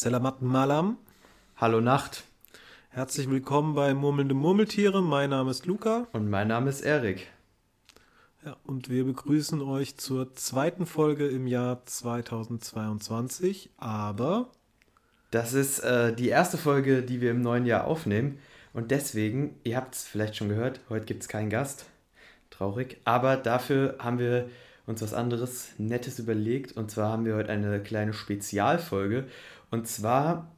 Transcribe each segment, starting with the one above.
Selamat Malam. Hallo Nacht. Herzlich willkommen bei Murmelnde Murmeltiere. Mein Name ist Luca. Und mein Name ist Erik. Ja, und wir begrüßen euch zur zweiten Folge im Jahr 2022. Aber. Das ist äh, die erste Folge, die wir im neuen Jahr aufnehmen. Und deswegen, ihr habt es vielleicht schon gehört, heute gibt es keinen Gast. Traurig. Aber dafür haben wir uns was anderes Nettes überlegt. Und zwar haben wir heute eine kleine Spezialfolge. Und zwar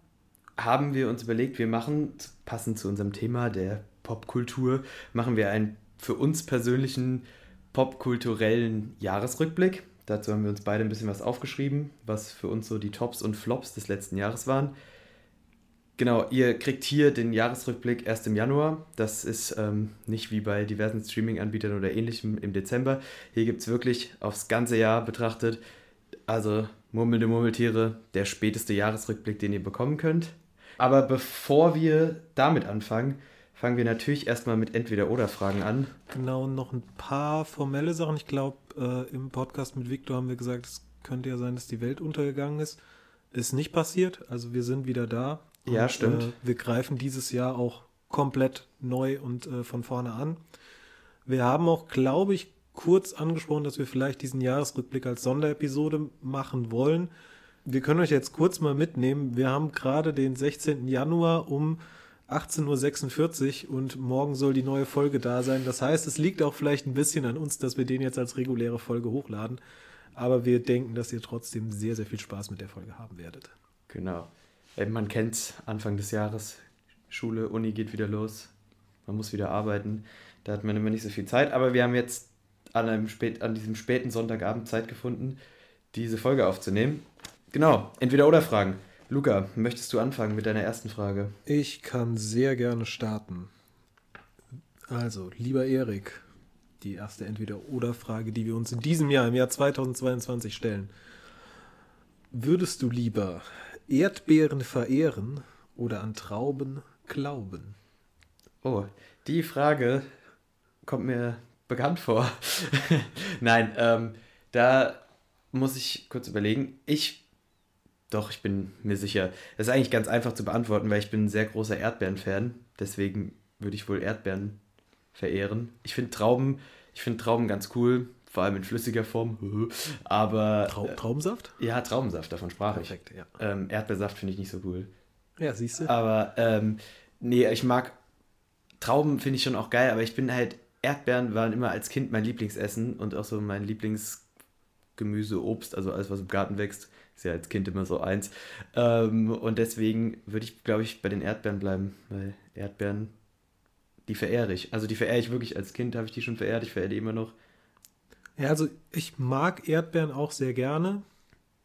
haben wir uns überlegt, wir machen, passend zu unserem Thema der Popkultur, machen wir einen für uns persönlichen popkulturellen Jahresrückblick. Dazu haben wir uns beide ein bisschen was aufgeschrieben, was für uns so die Tops und Flops des letzten Jahres waren. Genau, ihr kriegt hier den Jahresrückblick erst im Januar. Das ist ähm, nicht wie bei diversen Streaming-Anbietern oder ähnlichem im Dezember. Hier gibt es wirklich aufs ganze Jahr betrachtet, also Murmelnde Murmeltiere, der späteste Jahresrückblick, den ihr bekommen könnt. Aber bevor wir damit anfangen, fangen wir natürlich erstmal mit Entweder-Oder-Fragen an. Genau, noch ein paar formelle Sachen. Ich glaube, äh, im Podcast mit Victor haben wir gesagt, es könnte ja sein, dass die Welt untergegangen ist. Ist nicht passiert. Also wir sind wieder da. Und, ja, stimmt. Äh, wir greifen dieses Jahr auch komplett neu und äh, von vorne an. Wir haben auch, glaube ich, kurz angesprochen, dass wir vielleicht diesen Jahresrückblick als Sonderepisode machen wollen. Wir können euch jetzt kurz mal mitnehmen. Wir haben gerade den 16. Januar um 18.46 Uhr und morgen soll die neue Folge da sein. Das heißt, es liegt auch vielleicht ein bisschen an uns, dass wir den jetzt als reguläre Folge hochladen. Aber wir denken, dass ihr trotzdem sehr, sehr viel Spaß mit der Folge haben werdet. Genau. Man kennt Anfang des Jahres, Schule, Uni geht wieder los, man muss wieder arbeiten. Da hat man immer nicht so viel Zeit. Aber wir haben jetzt an, einem spät, an diesem späten Sonntagabend Zeit gefunden, diese Folge aufzunehmen. Genau, entweder oder Fragen. Luca, möchtest du anfangen mit deiner ersten Frage? Ich kann sehr gerne starten. Also, lieber Erik, die erste Entweder-Oder-Frage, die wir uns in diesem Jahr, im Jahr 2022 stellen. Würdest du lieber Erdbeeren verehren oder an Trauben glauben? Oh, die Frage kommt mir bekannt vor. Nein, ähm, da muss ich kurz überlegen. Ich doch, ich bin mir sicher. Das ist eigentlich ganz einfach zu beantworten, weil ich bin ein sehr großer Erdbeeren-Fan. Deswegen würde ich wohl Erdbeeren verehren. Ich finde Trauben, ich finde Trauben ganz cool, vor allem in flüssiger Form. Aber Trau äh, Traubensaft? Ja, Traubensaft, davon sprach Perfekt, ich. Ja. Ähm, Erdbeersaft finde ich nicht so cool. Ja, siehst du. Aber ähm, nee, ich mag Trauben finde ich schon auch geil, aber ich bin halt Erdbeeren waren immer als Kind mein Lieblingsessen und auch so mein Lieblingsgemüse, Obst, also alles was im Garten wächst ist ja als Kind immer so eins. Ähm, und deswegen würde ich, glaube ich, bei den Erdbeeren bleiben, weil Erdbeeren, die verehre ich. Also die verehre ich wirklich als Kind, habe ich die schon verehrt, ich verehre die immer noch. Ja, also ich mag Erdbeeren auch sehr gerne,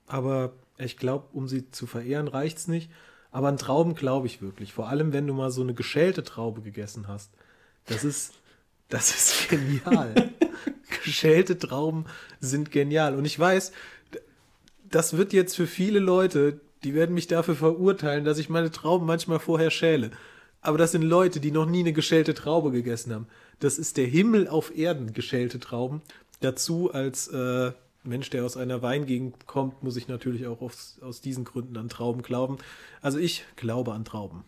aber ich glaube, um sie zu verehren, reicht es nicht. Aber an Trauben glaube ich wirklich. Vor allem, wenn du mal so eine geschälte Traube gegessen hast. Das ist, das ist genial. geschälte Trauben sind genial. Und ich weiß, das wird jetzt für viele Leute, die werden mich dafür verurteilen, dass ich meine Trauben manchmal vorher schäle. Aber das sind Leute, die noch nie eine geschälte Traube gegessen haben. Das ist der Himmel auf Erden, geschälte Trauben. Dazu als äh, Mensch, der aus einer Weingegend kommt, muss ich natürlich auch aus, aus diesen Gründen an Trauben glauben. Also ich glaube an Trauben.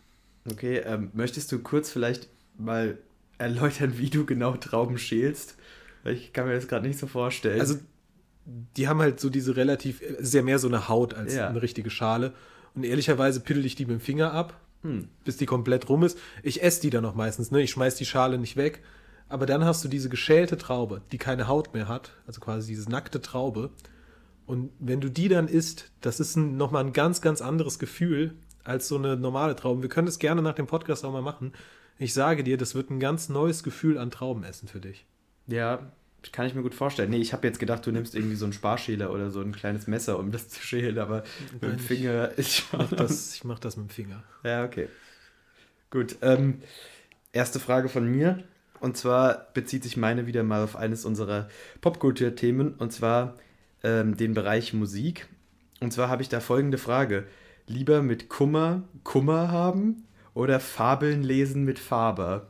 Okay, ähm, möchtest du kurz vielleicht mal erläutern, wie du genau Trauben schälst? Ich kann mir das gerade nicht so vorstellen. Also die haben halt so diese relativ, sehr mehr so eine Haut als ja. eine richtige Schale. Und ehrlicherweise piddel ich die mit dem Finger ab, hm. bis die komplett rum ist. Ich esse die dann noch meistens, ne? Ich schmeiß die Schale nicht weg. Aber dann hast du diese geschälte Traube, die keine Haut mehr hat, also quasi diese nackte Traube. Und wenn du die dann isst, das ist ein, nochmal ein ganz, ganz anderes Gefühl als so eine normale Traube. Wir können das gerne nach dem Podcast auch mal machen. Ich sage dir, das wird ein ganz neues Gefühl an Traubenessen für dich. Ja, kann ich mir gut vorstellen. Nee, ich habe jetzt gedacht, du nimmst irgendwie so einen Sparschäler oder so ein kleines Messer, um das zu schälen, aber mit dem Finger ist schon. Ich mach, das, ich mach das mit dem Finger. Ja, okay. Gut. Ähm, erste Frage von mir. Und zwar bezieht sich meine wieder mal auf eines unserer Popkultur-Themen, und zwar ähm, den Bereich Musik. Und zwar habe ich da folgende Frage. Lieber mit Kummer Kummer haben oder Fabeln lesen mit Faber?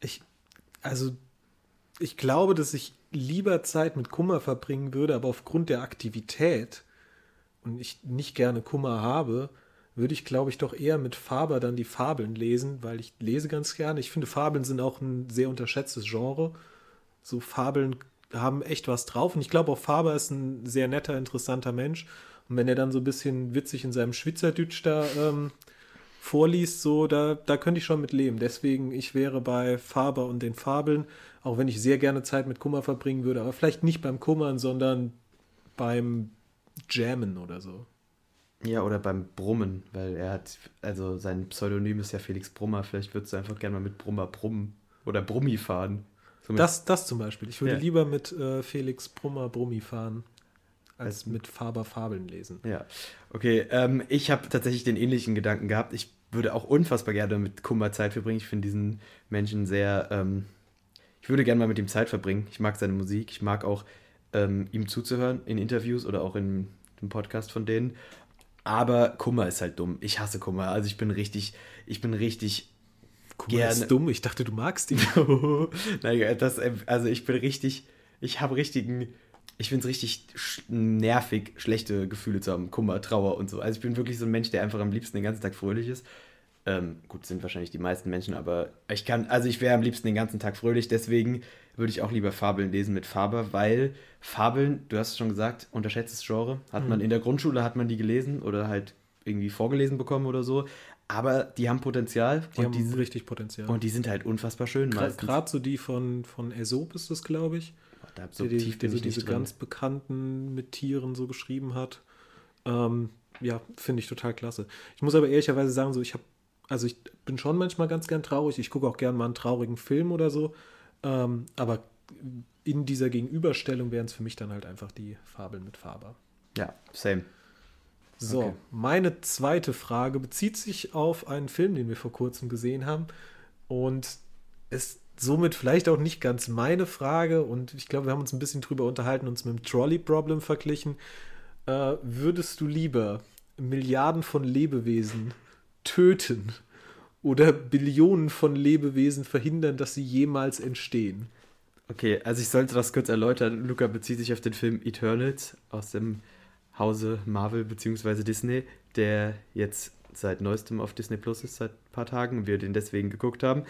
Ich, also ich glaube, dass ich lieber Zeit mit Kummer verbringen würde, aber aufgrund der Aktivität und ich nicht gerne Kummer habe, würde ich, glaube ich, doch eher mit Faber dann die Fabeln lesen, weil ich lese ganz gerne. Ich finde, Fabeln sind auch ein sehr unterschätztes Genre. So Fabeln haben echt was drauf. Und ich glaube auch Faber ist ein sehr netter, interessanter Mensch. Und wenn er dann so ein bisschen witzig in seinem Schweizerdeutsch da ähm, vorliest, so, da, da könnte ich schon mit leben. Deswegen, ich wäre bei Faber und den Fabeln, auch wenn ich sehr gerne Zeit mit Kummer verbringen würde, aber vielleicht nicht beim Kummern, sondern beim Jammen oder so. Ja, oder beim Brummen, weil er hat, also sein Pseudonym ist ja Felix Brummer, vielleicht würdest du einfach gerne mal mit Brummer brummen oder Brummi fahren. So das, das zum Beispiel. Ich würde ja. lieber mit äh, Felix Brummer Brummi fahren, als mit Faber Fabeln lesen. Ja, okay. Ähm, ich habe tatsächlich den ähnlichen Gedanken gehabt. Ich würde auch unfassbar gerne mit Kummer Zeit verbringen. Ich finde diesen Menschen sehr, ähm, ich würde gerne mal mit ihm Zeit verbringen. Ich mag seine Musik, ich mag auch ähm, ihm zuzuhören in Interviews oder auch in dem Podcast von denen. Aber Kummer ist halt dumm. Ich hasse Kummer. Also ich bin richtig, ich bin richtig Kummer gerne. ist dumm. Ich dachte, du magst ihn. naja, das, also ich bin richtig, ich habe richtigen, ich finde es richtig sch nervig, schlechte Gefühle zu haben. Kummer, Trauer und so. Also ich bin wirklich so ein Mensch, der einfach am liebsten den ganzen Tag fröhlich ist. Ähm, gut, sind wahrscheinlich die meisten Menschen, aber ich kann, also ich wäre am liebsten den ganzen Tag fröhlich. Deswegen würde ich auch lieber Fabeln lesen mit Faber, weil Fabeln, du hast es schon gesagt, unterschätztes Genre. Hat mhm. man in der Grundschule, hat man die gelesen oder halt irgendwie vorgelesen bekommen oder so. Aber die haben Potenzial. Die haben die, richtig Potenzial. Und die sind halt unfassbar schön. Gerade so die von, von Aesop ist das, glaube ich. Da so der, tief der so diese drin. ganz bekannten mit Tieren so geschrieben hat. Ähm, ja, finde ich total klasse. Ich muss aber ehrlicherweise sagen, so ich habe, also ich bin schon manchmal ganz gern traurig. Ich gucke auch gern mal einen traurigen Film oder so. Ähm, aber in dieser Gegenüberstellung wären es für mich dann halt einfach die Fabeln mit Faber. Ja, same. So, okay. meine zweite Frage bezieht sich auf einen Film, den wir vor kurzem gesehen haben. Und ist somit vielleicht auch nicht ganz meine Frage. Und ich glaube, wir haben uns ein bisschen drüber unterhalten, uns mit dem Trolley-Problem verglichen. Äh, würdest du lieber Milliarden von Lebewesen töten oder Billionen von Lebewesen verhindern, dass sie jemals entstehen. Okay, also ich sollte das kurz erläutern. Luca bezieht sich auf den Film Eternals aus dem Hause Marvel bzw. Disney, der jetzt seit neuestem auf Disney Plus ist, seit ein paar Tagen und wir den deswegen geguckt haben.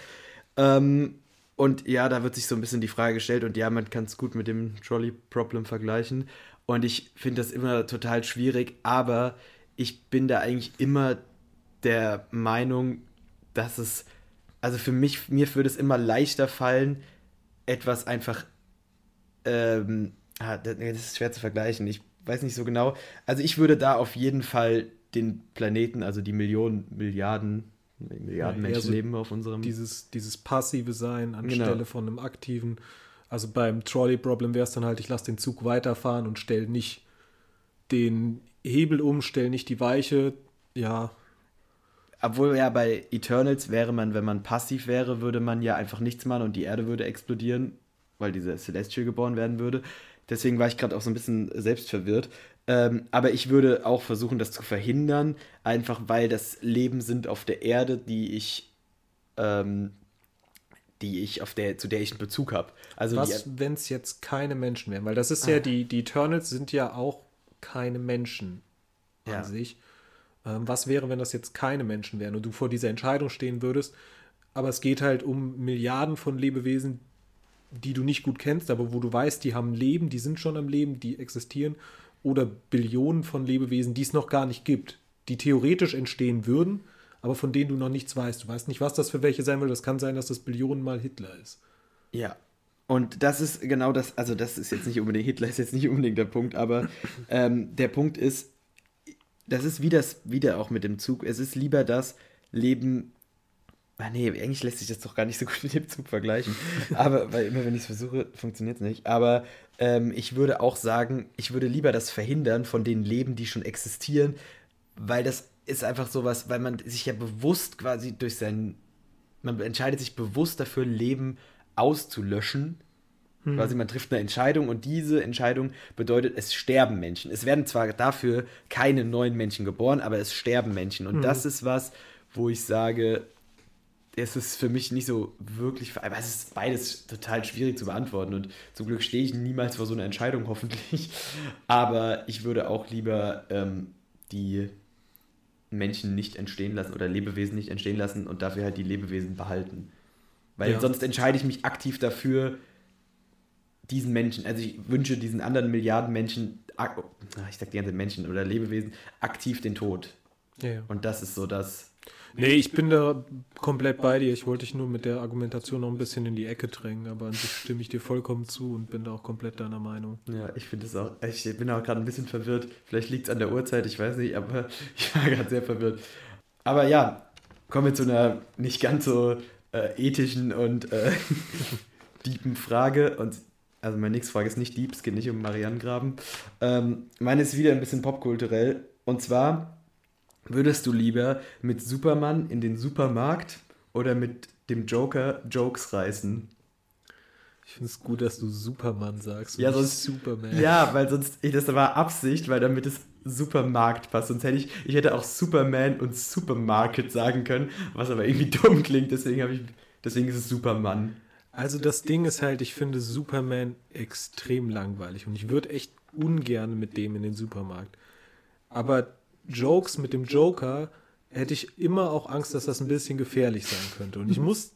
Ähm, und ja, da wird sich so ein bisschen die Frage gestellt und ja, man kann es gut mit dem Trolley-Problem vergleichen. Und ich finde das immer total schwierig, aber ich bin da eigentlich immer der Meinung, dass es, also für mich, mir würde es immer leichter fallen, etwas einfach, ähm, ah, das ist schwer zu vergleichen, ich weiß nicht so genau. Also ich würde da auf jeden Fall den Planeten, also die Millionen, Milliarden, Milliarden ja, Menschen so leben auf unserem. Dieses, dieses passive Sein anstelle genau. von einem aktiven. Also beim Trolley-Problem wäre es dann halt, ich lasse den Zug weiterfahren und stelle nicht den Hebel um, stelle nicht die Weiche. Ja, obwohl ja bei Eternals wäre man, wenn man passiv wäre, würde man ja einfach nichts machen und die Erde würde explodieren, weil diese Celestial geboren werden würde. Deswegen war ich gerade auch so ein bisschen selbst verwirrt. Ähm, aber ich würde auch versuchen, das zu verhindern, einfach weil das Leben sind auf der Erde, die ich, ähm, die ich auf der, zu der ich einen Bezug habe. Also was, wenn es jetzt keine Menschen wären? Weil das ist ah. ja die, die Eternals sind ja auch keine Menschen an ja. sich. Ähm, was wäre, wenn das jetzt keine Menschen wären und du vor dieser Entscheidung stehen würdest? Aber es geht halt um Milliarden von Lebewesen, die du nicht gut kennst, aber wo du weißt, die haben Leben, die sind schon am Leben, die existieren. Oder Billionen von Lebewesen, die es noch gar nicht gibt, die theoretisch entstehen würden, aber von denen du noch nichts weißt. Du weißt nicht, was das für welche sein will. Das kann sein, dass das Billionen mal Hitler ist. Ja. Und das ist genau das, also das ist jetzt nicht unbedingt, Hitler ist jetzt nicht unbedingt der Punkt, aber ähm, der Punkt ist, das ist wie das, wieder auch mit dem Zug. Es ist lieber das Leben. Ah, nee, eigentlich lässt sich das doch gar nicht so gut mit dem Zug vergleichen. Aber, weil immer wenn ich es versuche, funktioniert es nicht. Aber ähm, ich würde auch sagen, ich würde lieber das verhindern von den Leben, die schon existieren, weil das ist einfach sowas, weil man sich ja bewusst quasi durch sein. Man entscheidet sich bewusst dafür, Leben auszulöschen hm. Quasi man trifft eine Entscheidung und diese Entscheidung bedeutet, es sterben Menschen. Es werden zwar dafür keine neuen Menschen geboren, aber es sterben Menschen. Und hm. das ist was, wo ich sage, es ist für mich nicht so wirklich, aber es ist beides total schwierig zu beantworten und zum Glück stehe ich niemals vor so einer Entscheidung, hoffentlich. Aber ich würde auch lieber ähm, die Menschen nicht entstehen lassen oder Lebewesen nicht entstehen lassen und dafür halt die Lebewesen behalten. Weil Ja. sonst entscheide ich mich aktiv dafür, diesen Menschen, also ich wünsche diesen anderen Milliarden Menschen, ich sag die ganze Menschen oder Lebewesen, aktiv den Tod. Ja, ja. Und das ist so das. Nee, ich bin da komplett bei dir. Ich wollte dich nur mit der Argumentation noch ein bisschen in die Ecke drängen, aber an sich stimme ich dir vollkommen zu und bin da auch komplett deiner Meinung. Ja, ich finde es auch, ich bin auch gerade ein bisschen verwirrt. Vielleicht liegt es an der Uhrzeit, ich weiß nicht, aber ich war gerade sehr verwirrt. Aber ja, kommen wir zu einer nicht ganz so äh, ethischen und äh, deepen Frage. Und also meine nächste Frage ist nicht deep, es geht nicht um Marianengraben. Ähm, meine ist wieder ein bisschen popkulturell. Und zwar, würdest du lieber mit Superman in den Supermarkt oder mit dem Joker Jokes reißen? Ich finde es gut, dass du Superman sagst. Ja, sonst- Superman. Ja, weil sonst, ich, das war Absicht, weil damit es Supermarkt passt. Sonst hätte ich, ich hätte auch Superman und Supermarket sagen können, was aber irgendwie dumm klingt. Deswegen habe ich, deswegen ist es Superman. Also das Ding ist halt, ich finde Superman extrem langweilig und ich würde echt ungern mit dem in den Supermarkt. Aber Jokes mit dem Joker hätte ich immer auch Angst, dass das ein bisschen gefährlich sein könnte. Und ich muss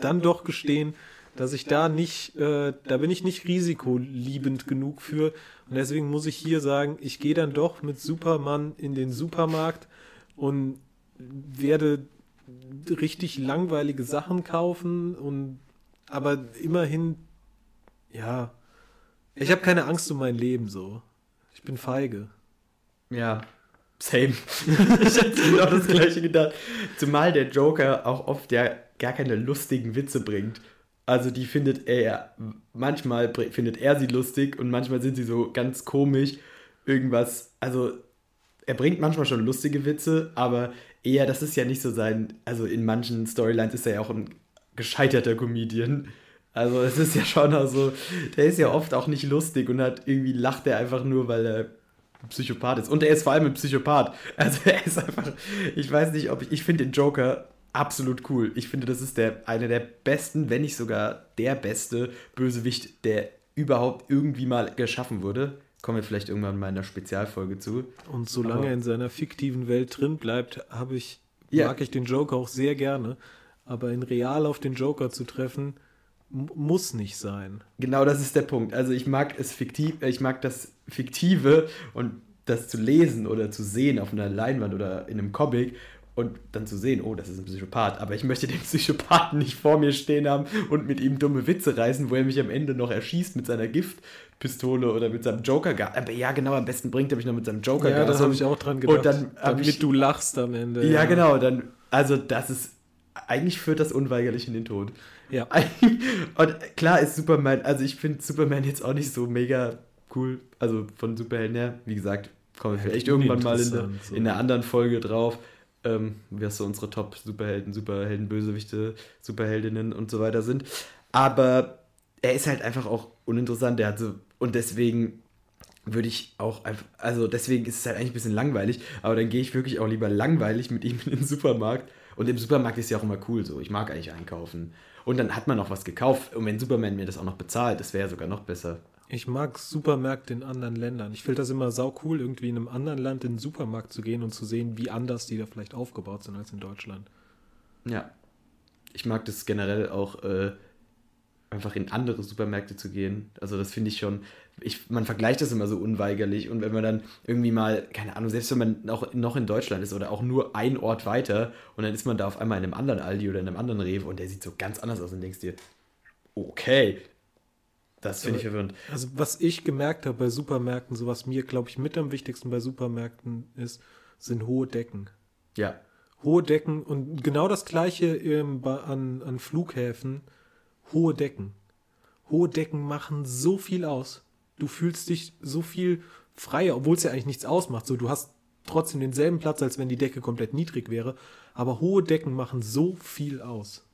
dann doch gestehen, dass ich da nicht, äh, da bin ich nicht risikoliebend genug für. Und deswegen muss ich hier sagen, ich gehe dann doch mit Superman in den Supermarkt und werde richtig langweilige Sachen kaufen und aber immerhin, ja, ich habe keine Angst um mein Leben so. Ich bin feige. Ja, same. ich hätte genau das gleiche gedacht. Zumal der Joker auch oft ja gar keine lustigen Witze bringt. Also die findet er, manchmal findet er sie lustig und manchmal sind sie so ganz komisch. Irgendwas, also er bringt manchmal schon lustige Witze, aber eher, das ist ja nicht so sein, also in manchen Storylines ist er ja auch ein gescheiterter Comedian. Also es ist ja schon also, der ist ja oft auch nicht lustig und hat irgendwie lacht er einfach nur, weil er Psychopath ist. Und er ist vor allem ein Psychopath. Also er ist einfach, ich weiß nicht, ob ich, ich finde den Joker absolut cool. Ich finde, das ist der, einer der besten, wenn nicht sogar der beste Bösewicht, der überhaupt irgendwie mal geschaffen wurde. Kommen wir vielleicht irgendwann mal in einer Spezialfolge zu. Und solange Aber- er in seiner fiktiven Welt drin bleibt, habe ich, Ja. mag ich den Joker auch sehr gerne. Aber in real auf den Joker zu treffen, muss nicht sein. Genau das ist der Punkt. Also ich mag es fiktiv, äh, ich mag das Fiktive und das zu lesen oder zu sehen auf einer Leinwand oder in einem Comic und dann zu sehen, oh, das ist ein Psychopath. Aber ich möchte den Psychopathen nicht vor mir stehen haben und mit ihm dumme Witze reißen, wo er mich am Ende noch erschießt mit seiner Giftpistole oder mit seinem Joker. Aber ja, genau, am besten bringt er mich noch mit seinem Joker. Ja, da Gas habe ich auch dran gedacht. Und dann damit ich- du lachst am Ende. Ja, genau, dann, also das ist, eigentlich führt das unweigerlich in den Tod. Ja. Und klar ist Superman, also ich finde Superman jetzt auch nicht so mega cool, also von Superhelden her, wie gesagt, kommen wir Ja, vielleicht irgendwann mal in, der, so. in einer anderen Folge drauf, ähm, was so unsere Top-Superhelden, Superhelden, Bösewichte, Superheldinnen und so weiter sind. Aber er ist halt einfach auch uninteressant, der hat so, und deswegen würde ich auch einfach, also deswegen ist es halt eigentlich ein bisschen langweilig, aber dann gehe ich wirklich auch lieber langweilig mit ihm in den Supermarkt. Und im Supermarkt ist ja auch immer cool so. Ich mag eigentlich einkaufen. Und dann hat man noch was gekauft. Und wenn Superman mir das auch noch bezahlt, das wäre sogar noch besser. Ich mag Supermärkte in anderen Ländern. Ich finde das immer sau cool, irgendwie in einem anderen Land in den Supermarkt zu gehen und zu sehen, wie anders die da vielleicht aufgebaut sind als in Deutschland. Ja. Ich mag das generell auch, äh, einfach in andere Supermärkte zu gehen. Also das finde ich schon, ich, man vergleicht das immer so unweigerlich und wenn man dann irgendwie mal, keine Ahnung, selbst wenn man noch, noch in Deutschland ist oder auch nur ein Ort weiter und dann ist man da auf einmal in einem anderen Aldi oder in einem anderen Rewe und der sieht so ganz anders aus und denkst dir, okay, das finde ich verwirrend. Also was ich gemerkt habe bei Supermärkten, so was mir, glaube ich, mit am wichtigsten bei Supermärkten ist, sind hohe Decken. Ja, Hohe Decken und genau das gleiche ähm, an, an Flughäfen. Hohe Decken. Hohe Decken machen so viel aus. Du fühlst dich so viel freier, obwohl es ja eigentlich nichts ausmacht. So, du hast trotzdem denselben Platz, als wenn die Decke komplett niedrig wäre. Aber hohe Decken machen so viel aus.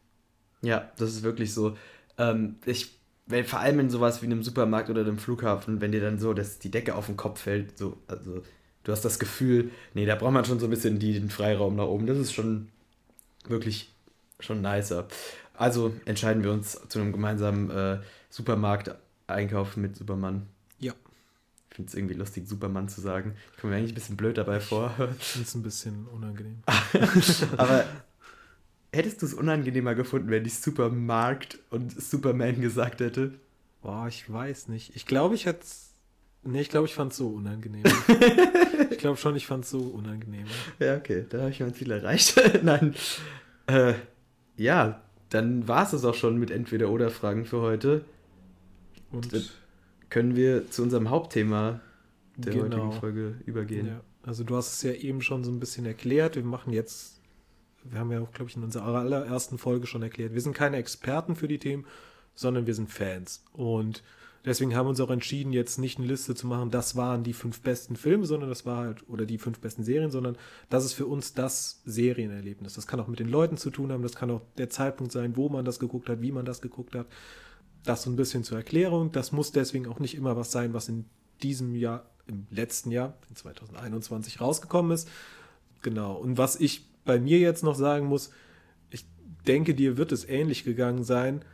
Ja, das ist wirklich so. Ähm, ich, wenn, vor allem in sowas wie einem Supermarkt oder einem Flughafen, wenn dir dann so, dass die Decke auf den Kopf fällt, so, also du hast das Gefühl, nee, da braucht man schon so ein bisschen die, den Freiraum nach oben. Das ist schon wirklich schon nicer. Also entscheiden wir uns zu einem gemeinsamen äh, Supermarkt-Einkauf mit Superman. Ja. Ich finde es irgendwie lustig, Superman zu sagen. Ich komme mir eigentlich ein bisschen blöd dabei vor. Ich finde es ein bisschen unangenehm. Aber hättest du es unangenehmer gefunden, wenn ich Supermarkt und Superman gesagt hätte? Boah, ich weiß nicht. Ich glaube, ich hätte Nee, ich glaube, ich fand es so unangenehm. ich glaube schon, ich fand es so unangenehm. Ja, okay, da habe ich mein Ziel erreicht. Nein. Äh, ja, dann war es es auch schon mit Entweder-Oder-Fragen für heute. Und dann können wir zu unserem Hauptthema der genau. heutigen Folge übergehen. Ja, also du hast es ja eben schon so ein bisschen erklärt. Wir machen jetzt, wir haben ja auch, glaube ich, in unserer allerersten Folge schon erklärt, wir sind keine Experten für die Themen, sondern wir sind Fans. Und deswegen haben wir uns auch entschieden, jetzt nicht eine Liste zu machen, das waren die fünf besten Filme, sondern das war halt, oder die fünf besten Serien, sondern das ist für uns das Serienerlebnis. Das kann auch mit den Leuten zu tun haben, das kann auch der Zeitpunkt sein, wo man das geguckt hat, wie man das geguckt hat. Das so ein bisschen zur Erklärung. Das muss deswegen auch nicht immer was sein, was in diesem Jahr, im letzten Jahr, in 2021 rausgekommen ist. Genau. Und was ich bei mir jetzt noch sagen muss, ich denke, dir wird es ähnlich gegangen sein.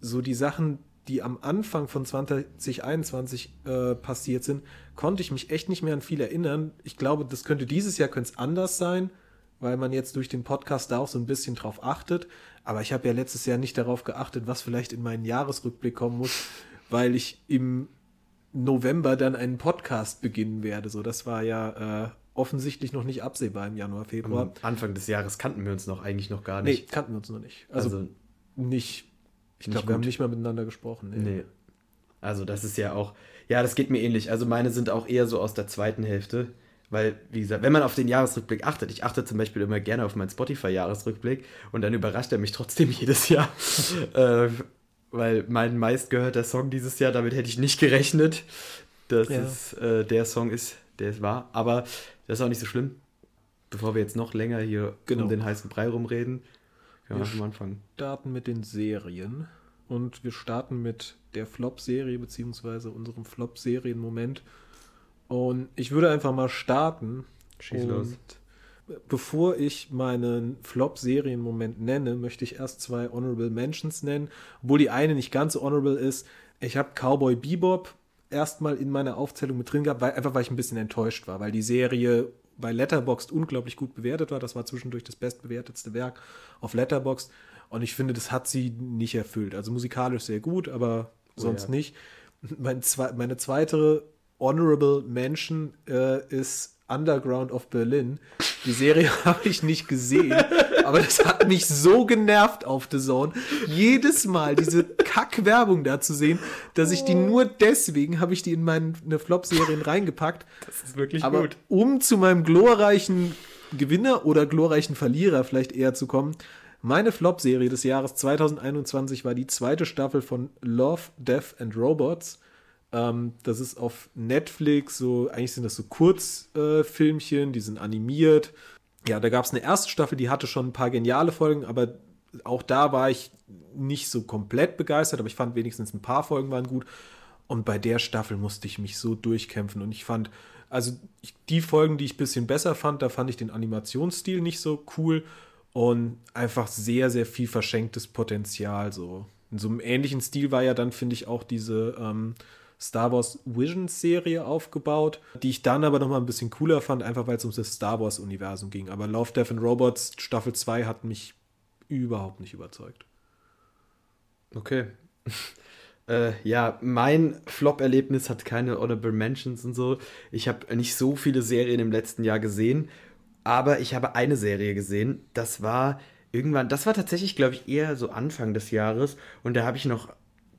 So die Sachen, die am Anfang von 2021 äh, passiert sind, konnte ich mich echt nicht mehr an viel erinnern. Ich glaube, das könnte dieses Jahr könnte es anders sein, weil man jetzt durch den Podcast da auch so ein bisschen drauf achtet. Aber ich habe ja letztes Jahr nicht darauf geachtet, was vielleicht in meinen Jahresrückblick kommen muss, weil ich im November dann einen Podcast beginnen werde. So, das war ja äh, offensichtlich noch nicht absehbar im Januar, Februar. Am Anfang des Jahres kannten wir uns noch eigentlich noch gar nicht. Nee, kannten wir uns noch nicht. Also, also nicht ich glaube, wir haben nicht mal miteinander gesprochen. Nee. nee. Also das ist ja auch, ja, das geht mir ähnlich. Also meine sind auch eher so aus der zweiten Hälfte. Weil, wie gesagt, wenn man auf den Jahresrückblick achtet, ich achte zum Beispiel immer gerne auf meinen Spotify-Jahresrückblick und dann überrascht er mich trotzdem jedes Jahr. äh, weil mein meistgehörter Song dieses Jahr, damit hätte ich nicht gerechnet, dass ja. es äh, der Song ist, der es war. Aber das ist auch nicht so schlimm. Bevor wir jetzt noch länger hier genau. um den heißen Brei rumreden, ja, wir anfangen. starten mit den Serien und wir starten mit der Flop-Serie beziehungsweise unserem Flop-Serien-Moment. Und ich würde einfach mal starten. Schieß los. Bevor ich meinen Flop-Serien-Moment nenne, möchte ich erst zwei Honorable Mentions nennen, obwohl die eine nicht ganz so honorable ist. Ich habe Cowboy Bebop erstmal in meiner Aufzählung mit drin gehabt, weil, einfach weil ich ein bisschen enttäuscht war, weil die Serie bei Letterboxd unglaublich gut bewertet war. Das war zwischendurch das bestbewertetste Werk auf Letterboxd. Und ich finde, das hat sie nicht erfüllt. Also musikalisch sehr gut, aber oh, sonst ja. nicht. Mein meine zweite Honorable Mention äh, ist Underground of Berlin. Die Serie habe ich nicht gesehen, aber das hat mich so genervt auf The Zone. Jedes Mal diese Kack-Werbung da zu sehen, dass ich die nur deswegen habe ich die in meine Flop-Serien reingepackt. Das ist wirklich aber gut. Um zu meinem glorreichen Gewinner oder glorreichen Verlierer vielleicht eher zu kommen. Meine Flop-Serie des Jahres 2021 war die zweite Staffel von Love, Death and Robots. Ähm, das ist auf Netflix, so, eigentlich sind das so Kurzfilmchen, äh, die sind animiert. Ja, da gab es eine erste Staffel, die hatte schon ein paar geniale Folgen, aber auch da war ich nicht so komplett begeistert, aber ich fand wenigstens ein paar Folgen waren gut. Und bei der Staffel musste ich mich so durchkämpfen und ich fand, also die Folgen, die ich ein bisschen besser fand, da fand ich den Animationsstil nicht so cool und einfach sehr, sehr viel verschenktes Potenzial. So. In so einem ähnlichen Stil war ja dann, finde ich, auch diese ähm, Star Wars Visions Serie aufgebaut, die ich dann aber nochmal ein bisschen cooler fand, einfach weil es um das Star Wars Universum ging. Aber Love, Death and Robots Staffel 2 hat mich überhaupt nicht überzeugt. Okay. äh, ja, mein Flop-Erlebnis hat keine Honorable Mentions und so. Ich habe nicht so viele Serien im letzten Jahr gesehen, aber ich habe eine Serie gesehen. Das war irgendwann, das war tatsächlich, glaube ich, eher so Anfang des Jahres und da habe ich noch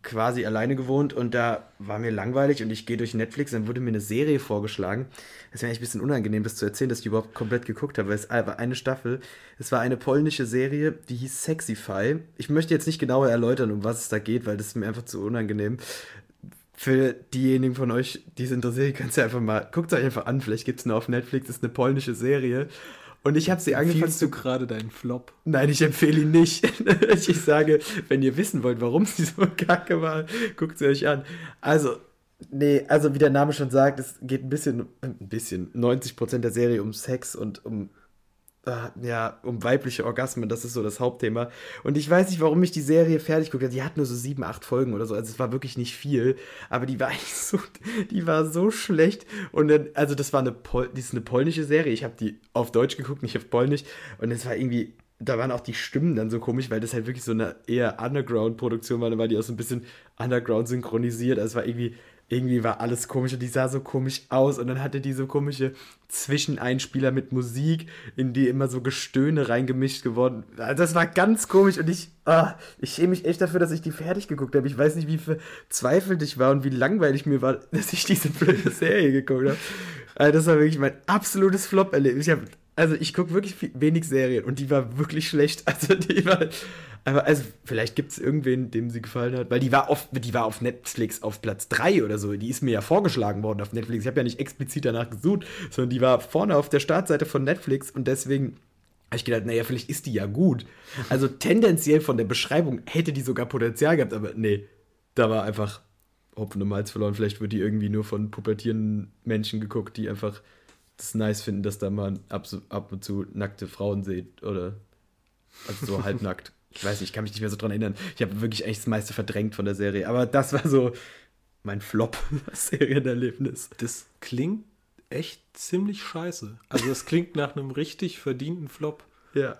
quasi alleine gewohnt und da war mir langweilig und ich gehe durch Netflix, dann wurde mir eine Serie vorgeschlagen. Es wäre eigentlich ein bisschen unangenehm, das zu erzählen, dass ich überhaupt komplett geguckt habe, weil es war eine Staffel. Es war eine polnische Serie, die hieß Sexify. Ich möchte jetzt nicht genauer erläutern, um was es da geht, weil das ist mir einfach zu unangenehm. Für diejenigen von euch, die es interessiert, könnt ihr einfach mal, guckt es euch einfach an, vielleicht gibt es nur auf Netflix, das ist eine polnische Serie. Und ich habe sie angefangen. Empfiehlst du gerade deinen Flop? Nein, ich empfehle ihn nicht. ich sage, wenn ihr wissen wollt, warum sie so kacke war, guckt sie euch an. Also, nee, also wie der Name schon sagt, es geht ein bisschen, ein bisschen, 90% der Serie um Sex und um ja, um weibliche Orgasmen, das ist so das Hauptthema. Und ich weiß nicht, warum ich die Serie fertig gucke. Die hat nur so sieben, acht Folgen oder so. Also es war wirklich nicht viel. Aber die war eigentlich so, die war so schlecht. Und dann, also das war eine, Pol die ist eine polnische Serie. Ich habe die auf Deutsch geguckt, nicht auf Polnisch. Und es war irgendwie, da waren auch die Stimmen dann so komisch, weil das halt wirklich so eine eher Underground-Produktion war. Da war die auch so ein bisschen Underground synchronisiert. Also es war irgendwie irgendwie war alles komisch und die sah so komisch aus und dann hatte die so komische Zwischeneinspieler mit Musik, in die immer so Gestöhne reingemischt geworden. Also das war ganz komisch und ich, ah, ich schäme mich echt dafür, dass ich die fertig geguckt habe. Ich weiß nicht, wie verzweifelt ich war und wie langweilig mir war, dass ich diese blöde Serie geguckt habe. Also das war wirklich mein absolutes Flop-Erlebnis. Also ich gucke wirklich wenig Serien und die war wirklich schlecht. Also die war, aber also, vielleicht gibt es irgendwen, dem sie gefallen hat. Weil die war, auf, die war auf Netflix auf Platz 3 oder so. Die ist mir ja vorgeschlagen worden auf Netflix. Ich habe ja nicht explizit danach gesucht, sondern die war vorne auf der Startseite von Netflix und deswegen habe ich gedacht, naja, vielleicht ist die ja gut. Also tendenziell von der Beschreibung hätte die sogar Potenzial gehabt, aber nee, da war einfach Hopfen und Malz verloren. Vielleicht wird die irgendwie nur von pubertierenden Menschen geguckt, die einfach das nice finden, dass da mal ab, ab und zu nackte Frauen seht oder also so halbnackt. Ich weiß nicht, ich kann mich nicht mehr so dran erinnern. Ich habe wirklich echt das meiste verdrängt von der Serie. Aber das war so mein Flop-Serienerlebnis. Das klingt echt ziemlich scheiße. Also das klingt nach einem richtig verdienten Flop. Ja.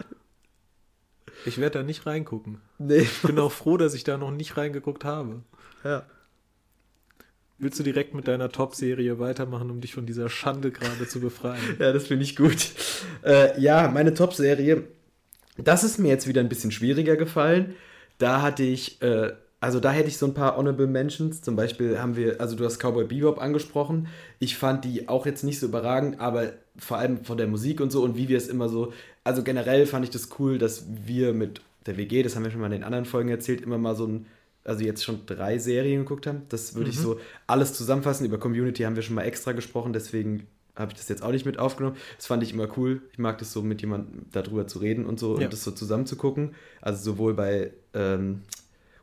Ich werde da nicht reingucken. Nee. Ich bin auch froh, dass ich da noch nicht reingeguckt habe. Ja. Willst du direkt mit deiner Top-Serie weitermachen, um dich von dieser Schande gerade zu befreien? Ja, das finde ich gut. Äh, ja, meine Top-Serie das ist mir jetzt wieder ein bisschen schwieriger gefallen. Da hatte ich, äh, also da hätte ich so ein paar Honorable Mentions. Zum Beispiel haben wir, also du hast Cowboy Bebop angesprochen. Ich fand die auch jetzt nicht so überragend, aber vor allem von der Musik und so und wie wir es immer so, also generell fand ich das cool, dass wir mit der WG, das haben wir schon mal in den anderen Folgen erzählt, immer mal so ein, also jetzt schon drei Serien geguckt haben. Das würde mhm. ich so alles zusammenfassen. Über Community haben wir schon mal extra gesprochen, deswegen habe ich das jetzt auch nicht mit aufgenommen. Das fand ich immer cool. Ich mag das so, mit jemandem darüber zu reden und so ja. und das so zusammen zu gucken. Also sowohl bei ähm,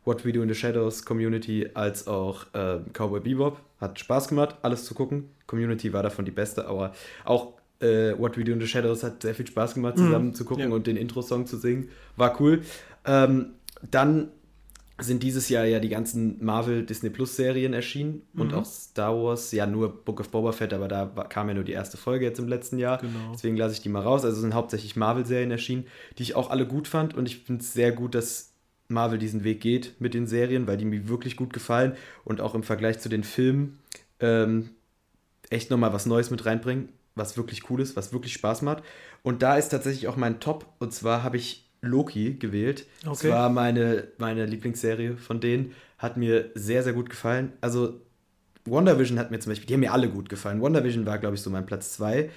What We Do in the Shadows Community als auch äh, Cowboy Bebop. Hat Spaß gemacht, alles zu gucken. Community war davon die beste, aber auch äh, What We Do in the Shadows hat sehr viel Spaß gemacht, mhm. zusammen mhm. zu gucken ja. und den Intro-Song zu singen. War cool. Ähm, dann sind dieses Jahr ja die ganzen Marvel Disney Plus Serien erschienen mhm. und auch Star Wars, ja nur Book of Boba Fett, aber da kam ja nur die erste Folge jetzt im letzten Jahr. Genau. Deswegen lasse ich die mal raus. Also sind hauptsächlich Marvel Serien erschienen, die ich auch alle gut fand und ich finde es sehr gut, dass Marvel diesen Weg geht mit den Serien, weil die mir wirklich gut gefallen und auch im Vergleich zu den Filmen ähm, echt nochmal was Neues mit reinbringen, was wirklich cool ist, was wirklich Spaß macht. Und da ist tatsächlich auch mein Top und zwar habe ich Loki gewählt. Okay. Das war meine, meine Lieblingsserie von denen. Hat mir sehr, sehr gut gefallen. Also, WandaVision hat mir zum Beispiel, die haben mir alle gut gefallen. WandaVision war, glaube ich, so mein Platz 2.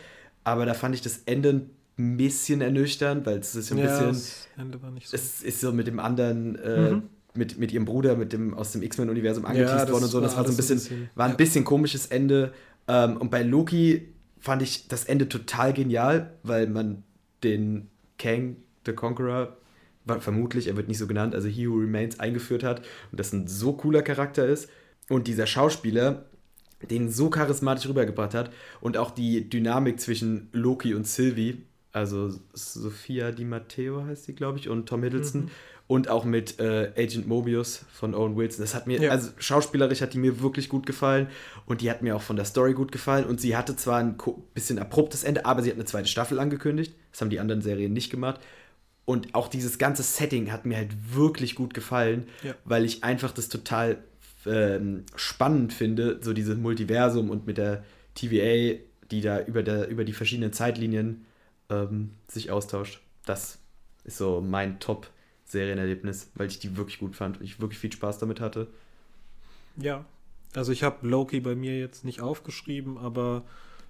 Aber da fand ich das Ende ein bisschen ernüchternd, weil es ist ein ja, bisschen. Das Ende war nicht so. Es ist so mit dem anderen. Äh, mhm. Mit, mit ihrem Bruder, mit dem aus dem X-Men-Universum angeteased ja, worden und so. Das war so ein bisschen, ein bisschen war ein ja. bisschen komisches Ende. Ähm, und bei Loki fand ich das Ende total genial, weil man den Kang the Conqueror, vermutlich, er wird nicht so genannt, also He Who Remains eingeführt hat und das ein so cooler Charakter ist. Und dieser Schauspieler, den so charismatisch rübergebracht hat und auch die Dynamik zwischen Loki und Sylvie, also Sophia Di Matteo heißt sie, glaube ich, und Tom Hiddleston. Mhm. Und auch mit äh, Agent Mobius von Owen Wilson. Das hat mir, ja. also schauspielerisch hat die mir wirklich gut gefallen. Und die hat mir auch von der Story gut gefallen. Und sie hatte zwar ein bisschen abruptes Ende, aber sie hat eine zweite Staffel angekündigt. Das haben die anderen Serien nicht gemacht. Und auch dieses ganze Setting hat mir halt wirklich gut gefallen, ja. weil ich einfach das total ähm, spannend finde, so dieses Multiversum und mit der TVA, die da über, der, über die verschiedenen Zeitlinien ähm, sich austauscht. Das ist so mein Top-Serienerlebnis, weil ich die wirklich gut fand und ich wirklich viel Spaß damit hatte. Ja, also ich habe Loki bei mir jetzt nicht aufgeschrieben, aber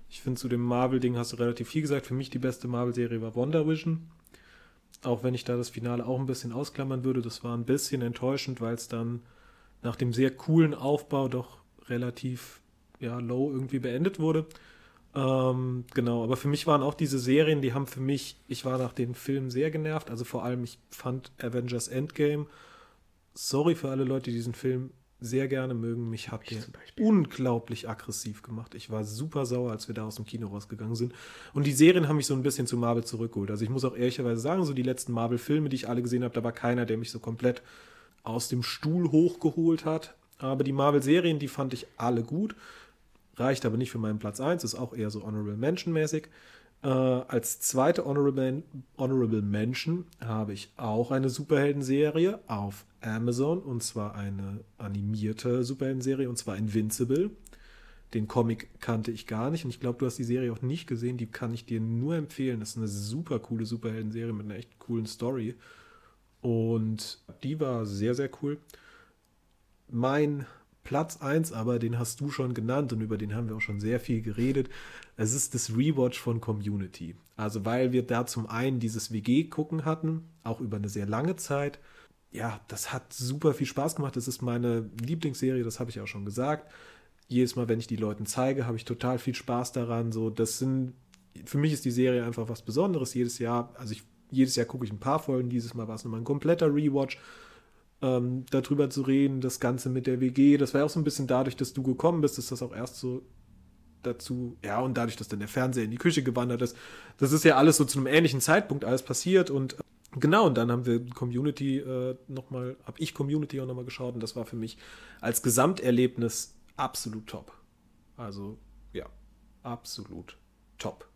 ich finde zu dem Marvel-Ding hast du relativ viel gesagt. Für mich die beste Marvel-Serie war WandaVision auch wenn ich da das Finale auch ein bisschen ausklammern würde, das war ein bisschen enttäuschend, weil es dann nach dem sehr coolen Aufbau doch relativ ja, low irgendwie beendet wurde. Ähm, genau, aber für mich waren auch diese Serien, die haben für mich, ich war nach den Filmen sehr genervt, also vor allem, ich fand Avengers Endgame, sorry für alle Leute, die diesen Film sehr gerne mögen. Mich hat der unglaublich aggressiv gemacht. Ich war super sauer, als wir da aus dem Kino rausgegangen sind. Und die Serien haben mich so ein bisschen zu Marvel zurückgeholt. Also ich muss auch ehrlicherweise sagen, so die letzten Marvel-Filme, die ich alle gesehen habe, da war keiner, der mich so komplett aus dem Stuhl hochgeholt hat. Aber die Marvel-Serien, die fand ich alle gut. Reicht aber nicht für meinen Platz 1, ist auch eher so Honorable Mention-mäßig. Äh, als zweite Honorable, Honorable Mention habe ich auch eine Superhelden-Serie auf Amazon und zwar eine animierte Superhelden-Serie und zwar Invincible. Den Comic kannte ich gar nicht und ich glaube, du hast die Serie auch nicht gesehen. Die kann ich dir nur empfehlen. Das ist eine super coole Superhelden-Serie mit einer echt coolen Story. Und die war sehr, sehr cool. Mein Platz 1 aber, den hast du schon genannt und über den haben wir auch schon sehr viel geredet. Es ist das Rewatch von Community. Also weil wir da zum einen dieses WG-Gucken hatten, auch über eine sehr lange Zeit. Ja, das hat super viel Spaß gemacht. Das ist meine Lieblingsserie, das habe ich auch schon gesagt. Jedes Mal, wenn ich die Leuten zeige, habe ich total viel Spaß daran. So, das sind, für mich ist die Serie einfach was Besonderes. Jedes Jahr, also ich, jedes Jahr gucke ich ein paar Folgen. Dieses Mal war es nochmal ein kompletter Rewatch ähm, darüber zu reden, das Ganze mit der WG. Das war ja auch so ein bisschen dadurch, dass du gekommen bist, ist das auch erst so dazu, ja, und dadurch, dass dann der Fernseher in die Küche gewandert ist. Das ist ja alles so zu einem ähnlichen Zeitpunkt alles passiert und äh, Genau, und dann haben wir Community äh, nochmal, habe ich Community auch nochmal geschaut und das war für mich als Gesamterlebnis absolut top. Also, ja, absolut top.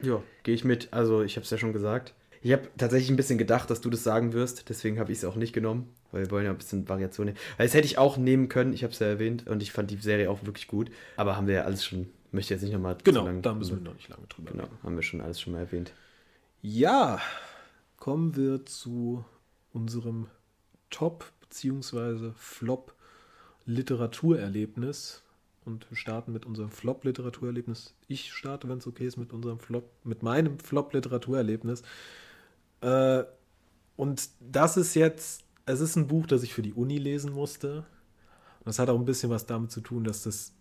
Ja, gehe ich mit. Also, ich habe es ja schon gesagt. Ich habe tatsächlich ein bisschen gedacht, dass du das sagen wirst, deswegen habe ich es auch nicht genommen, weil wir wollen ja ein bisschen Variation nehmen. Weil das hätte ich auch nehmen können, ich habe es ja erwähnt und ich fand die Serie auch wirklich gut, aber haben wir ja alles schon, möchte jetzt nicht nochmal Genau, lang, da müssen wir noch nicht lange drüber Genau, reden. haben wir schon alles schon mal erwähnt. Ja, kommen wir zu unserem Top- bzw. Flop-Literaturerlebnis und wir starten mit unserem Flop-Literaturerlebnis. Ich starte, wenn es okay ist, mit unserem Flop, mit meinem Flop-Literaturerlebnis. Äh, und das ist jetzt, es ist ein Buch, das ich für die Uni lesen musste. Und das hat auch ein bisschen was damit zu tun, dass das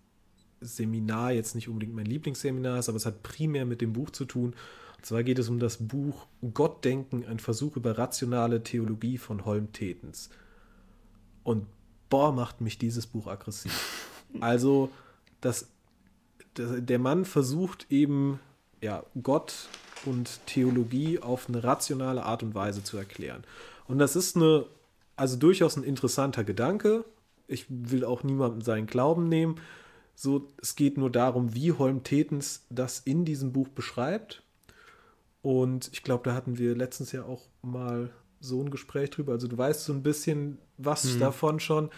Seminar jetzt nicht unbedingt mein Lieblingsseminar ist, aber es hat primär mit dem Buch zu tun. Und zwar geht es um das Buch Gottdenken, ein Versuch über rationale Theologie von Holm Tetens. Und boah, macht mich dieses Buch aggressiv. Also, das, der Mann versucht eben, ja, Gott und Theologie auf eine rationale Art und Weise zu erklären. Und das ist eine, also durchaus ein interessanter Gedanke. Ich will auch niemandem seinen Glauben nehmen. So, es geht nur darum, wie Holm Tetens das in diesem Buch beschreibt. Und ich glaube, da hatten wir letztens ja auch mal so ein Gespräch drüber. Also du weißt so ein bisschen was hm. davon schon.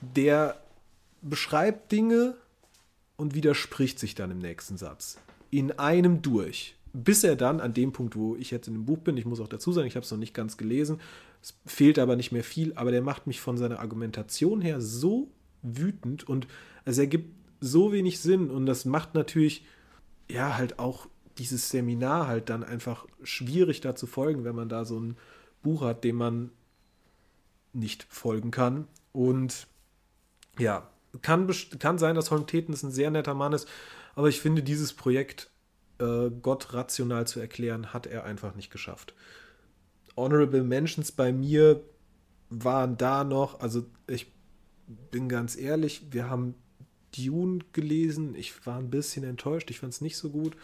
Der beschreibt Dinge und widerspricht sich dann im nächsten Satz. In einem durch. Bis er dann an dem Punkt, wo ich jetzt in dem Buch bin, ich muss auch dazu sagen, ich habe es noch nicht ganz gelesen, es fehlt aber nicht mehr viel, aber der macht mich von seiner Argumentation her so wütend und es ergibt so wenig Sinn und das macht natürlich ja halt auch dieses Seminar halt dann einfach schwierig da zu folgen, wenn man da so ein Buch hat, dem man nicht folgen kann. Und ja, kann, kann sein, dass Holm Tetens ein sehr netter Mann ist, aber ich finde, dieses Projekt, äh, Gott rational zu erklären, hat er einfach nicht geschafft. Honorable Mentions bei mir waren da noch, also ich bin ganz ehrlich, wir haben Dune gelesen, ich war ein bisschen enttäuscht, ich fand es nicht so gut.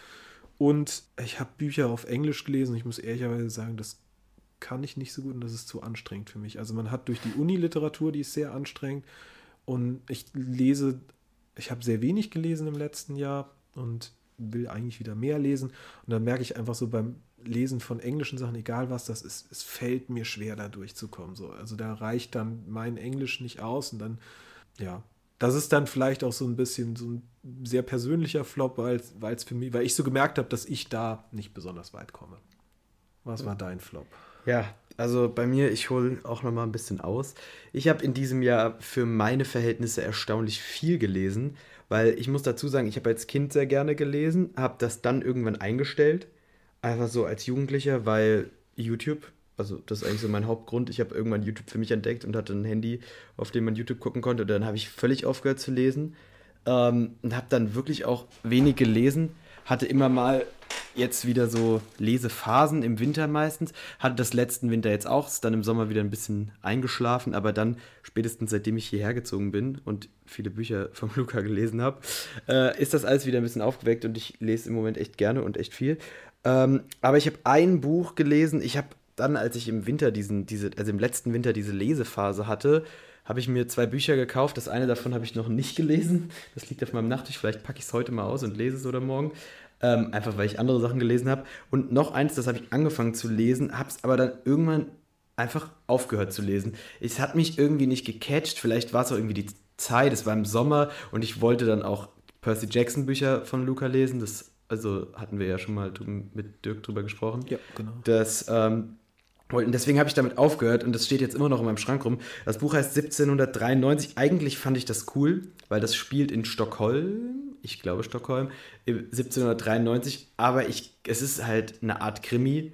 Und ich habe Bücher auf Englisch gelesen, ich muss ehrlicherweise sagen, das kann ich nicht so gut und das ist zu anstrengend für mich. Also man hat durch die Uni-Literatur, die ist sehr anstrengend, und ich lese, ich habe sehr wenig gelesen im letzten Jahr und will eigentlich wieder mehr lesen. Und dann merke ich einfach so beim Lesen von englischen Sachen, egal was das ist, es fällt mir schwer, da durchzukommen. So. Also da reicht dann mein Englisch nicht aus und dann, ja, das ist dann vielleicht auch so ein bisschen so ein sehr persönlicher Flop, weil es für mich, weil ich so gemerkt habe, dass ich da nicht besonders weit komme. Was war dein Flop? Ja, also bei mir, ich hole auch noch mal ein bisschen aus. Ich habe in diesem Jahr für meine Verhältnisse erstaunlich viel gelesen, weil ich muss dazu sagen, ich habe als Kind sehr gerne gelesen, habe das dann irgendwann eingestellt, einfach so als Jugendlicher, weil YouTube, also das ist eigentlich so mein Hauptgrund. Ich habe irgendwann YouTube für mich entdeckt und hatte ein Handy, auf dem man YouTube gucken konnte. Und dann habe ich völlig aufgehört zu lesen ähm, und habe dann wirklich auch wenig gelesen hatte immer mal jetzt wieder so Lesephasen im Winter meistens. Hatte das letzten Winter jetzt auch, ist dann im Sommer wieder ein bisschen eingeschlafen, aber dann spätestens seitdem ich hierher gezogen bin und viele Bücher vom Luca gelesen habe, äh, ist das alles wieder ein bisschen aufgeweckt und ich lese im Moment echt gerne und echt viel. Ähm, aber ich habe ein Buch gelesen, ich habe dann, als ich im Winter diesen, diese, also im letzten Winter diese Lesephase hatte, habe ich mir zwei Bücher gekauft. Das eine davon habe ich noch nicht gelesen. Das liegt auf meinem Nachttisch. Vielleicht packe ich es heute mal aus und lese es oder morgen. Ähm, einfach weil ich andere Sachen gelesen habe. Und noch eins, das habe ich angefangen zu lesen, habe es aber dann irgendwann einfach aufgehört zu lesen. Es hat mich irgendwie nicht gecatcht. Vielleicht war es auch irgendwie die Zeit. Es war im Sommer und ich wollte dann auch Percy Jackson Bücher von Luca lesen. Das also hatten wir ja schon mal mit Dirk drüber gesprochen. Ja, genau. Das ähm, und deswegen habe ich damit aufgehört und das steht jetzt immer noch in meinem Schrank rum. Das Buch heißt 1793. Eigentlich fand ich das cool, weil das spielt in Stockholm, ich glaube Stockholm, 1793. Aber ich, es ist halt eine Art Krimi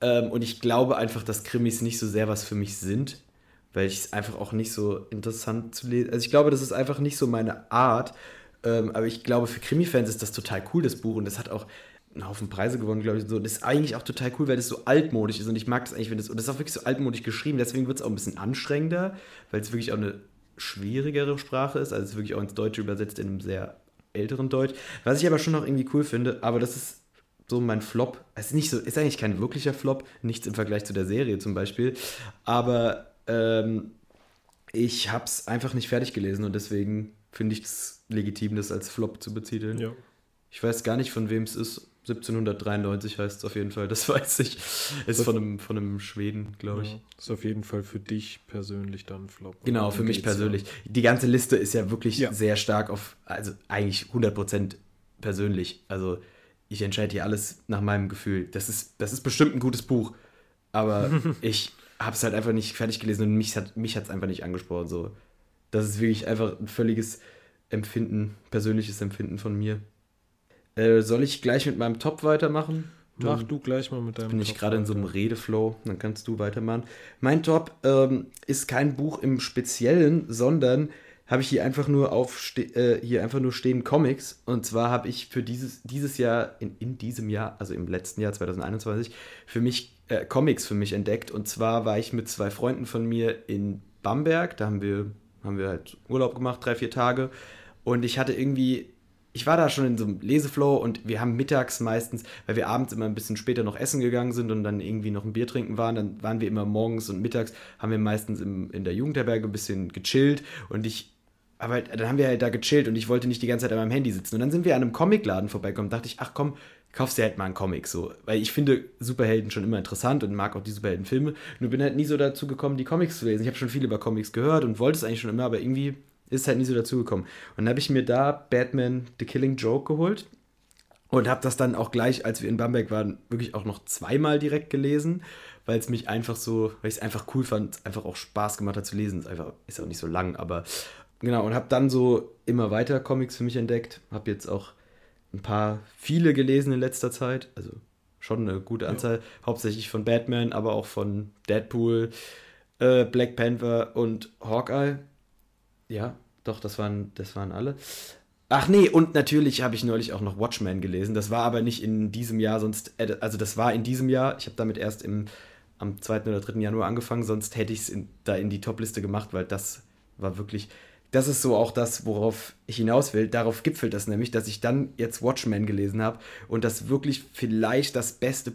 ähm, und ich glaube einfach, dass Krimis nicht so sehr was für mich sind, weil ich es einfach auch nicht so interessant zu lesen. Also ich glaube, das ist einfach nicht so meine Art. Ähm, aber ich glaube, für Krimi-Fans ist das total cool, das Buch. Und das hat auch einen Haufen Preise gewonnen, glaube ich. So. Das ist eigentlich auch total cool, weil das so altmodisch ist. Und ich mag das eigentlich, wenn das. Und das ist auch wirklich so altmodisch geschrieben. Deswegen wird es auch ein bisschen anstrengender, weil es wirklich auch eine schwierigere Sprache ist. Also es ist wirklich auch ins Deutsche übersetzt in einem sehr älteren Deutsch. Was ich aber schon noch irgendwie cool finde, aber das ist so mein Flop. Es ist nicht so, ist eigentlich kein wirklicher Flop, nichts im Vergleich zu der Serie zum Beispiel. Aber ähm, ich habe es einfach nicht fertig gelesen und deswegen finde ich es legitim, das als Flop zu betiteln. Ja. Ich weiß gar nicht, von wem es ist. 1793 heißt es auf jeden Fall, das weiß ich. Ist von einem, von einem Schweden, glaube ich. Ja, ist auf jeden Fall für dich persönlich dann ein Flop. Genau, für mich persönlich. Ja. Die ganze Liste ist ja wirklich ja. sehr stark auf, also eigentlich 100% persönlich. Also ich entscheide hier alles nach meinem Gefühl. Das ist, das ist bestimmt ein gutes Buch, aber ich habe es halt einfach nicht fertig gelesen und mich hat es mich einfach nicht angesprochen. So. Das ist wirklich einfach ein völliges Empfinden, persönliches Empfinden von mir. Äh, soll ich gleich mit meinem Top weitermachen? Mach du gleich mal mit deinem Bin Top ich gerade in so einem Redeflow, dann kannst du weitermachen. Mein Top ähm, ist kein Buch im Speziellen, sondern habe ich hier einfach nur auf äh, hier einfach nur stehen Comics. Und zwar habe ich für dieses, dieses Jahr, in, in diesem Jahr, also im letzten Jahr 2021, für mich äh, Comics für mich entdeckt. Und zwar war ich mit zwei Freunden von mir in Bamberg. Da haben wir, haben wir halt Urlaub gemacht, drei, vier Tage. Und ich hatte irgendwie ich war da schon in so einem Leseflow und wir haben mittags meistens, weil wir abends immer ein bisschen später noch essen gegangen sind und dann irgendwie noch ein Bier trinken waren, dann waren wir immer morgens und mittags, haben wir meistens im, in der Jugendherberge ein bisschen gechillt und ich, aber dann haben wir halt da gechillt und ich wollte nicht die ganze Zeit an meinem Handy sitzen. Und dann sind wir an einem Comicladen vorbeigekommen, dachte ich, ach komm, kaufst dir halt mal einen Comic so. Weil ich finde Superhelden schon immer interessant und mag auch die Superheldenfilme. Nur bin halt nie so dazu gekommen, die Comics zu lesen. Ich habe schon viel über Comics gehört und wollte es eigentlich schon immer, aber irgendwie ist halt nie so dazugekommen. Und dann habe ich mir da Batman The Killing Joke geholt und habe das dann auch gleich, als wir in Bamberg waren, wirklich auch noch zweimal direkt gelesen, weil es mich einfach so, weil ich es einfach cool fand, einfach auch Spaß gemacht hat zu lesen. Es ist einfach, ist auch nicht so lang, aber genau. Und habe dann so immer weiter Comics für mich entdeckt. Habe jetzt auch ein paar, viele gelesen in letzter Zeit, also schon eine gute Anzahl, ja. hauptsächlich von Batman, aber auch von Deadpool, äh, Black Panther und Hawkeye. Ja, doch, das waren, das waren alle. Ach nee, und natürlich habe ich neulich auch noch Watchmen gelesen. Das war aber nicht in diesem Jahr, sonst, also das war in diesem Jahr. Ich habe damit erst im, am 2. oder 3. Januar angefangen, sonst hätte ich es da in die Topliste gemacht, weil das war wirklich, das ist so auch das, worauf ich hinaus will. Darauf gipfelt das nämlich, dass ich dann jetzt Watchmen gelesen habe und das wirklich vielleicht das beste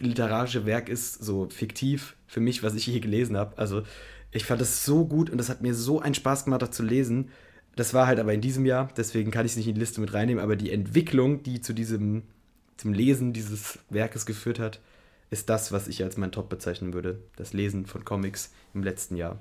literarische Werk ist, so fiktiv für mich, was ich je gelesen habe. Also ich fand das so gut und das hat mir so einen Spaß gemacht, das zu lesen. Das war halt aber in diesem Jahr, deswegen kann ich es nicht in die Liste mit reinnehmen, aber die Entwicklung, die zu diesem, zum Lesen dieses Werkes geführt hat, ist das, was ich als mein Top bezeichnen würde. Das Lesen von Comics im letzten Jahr.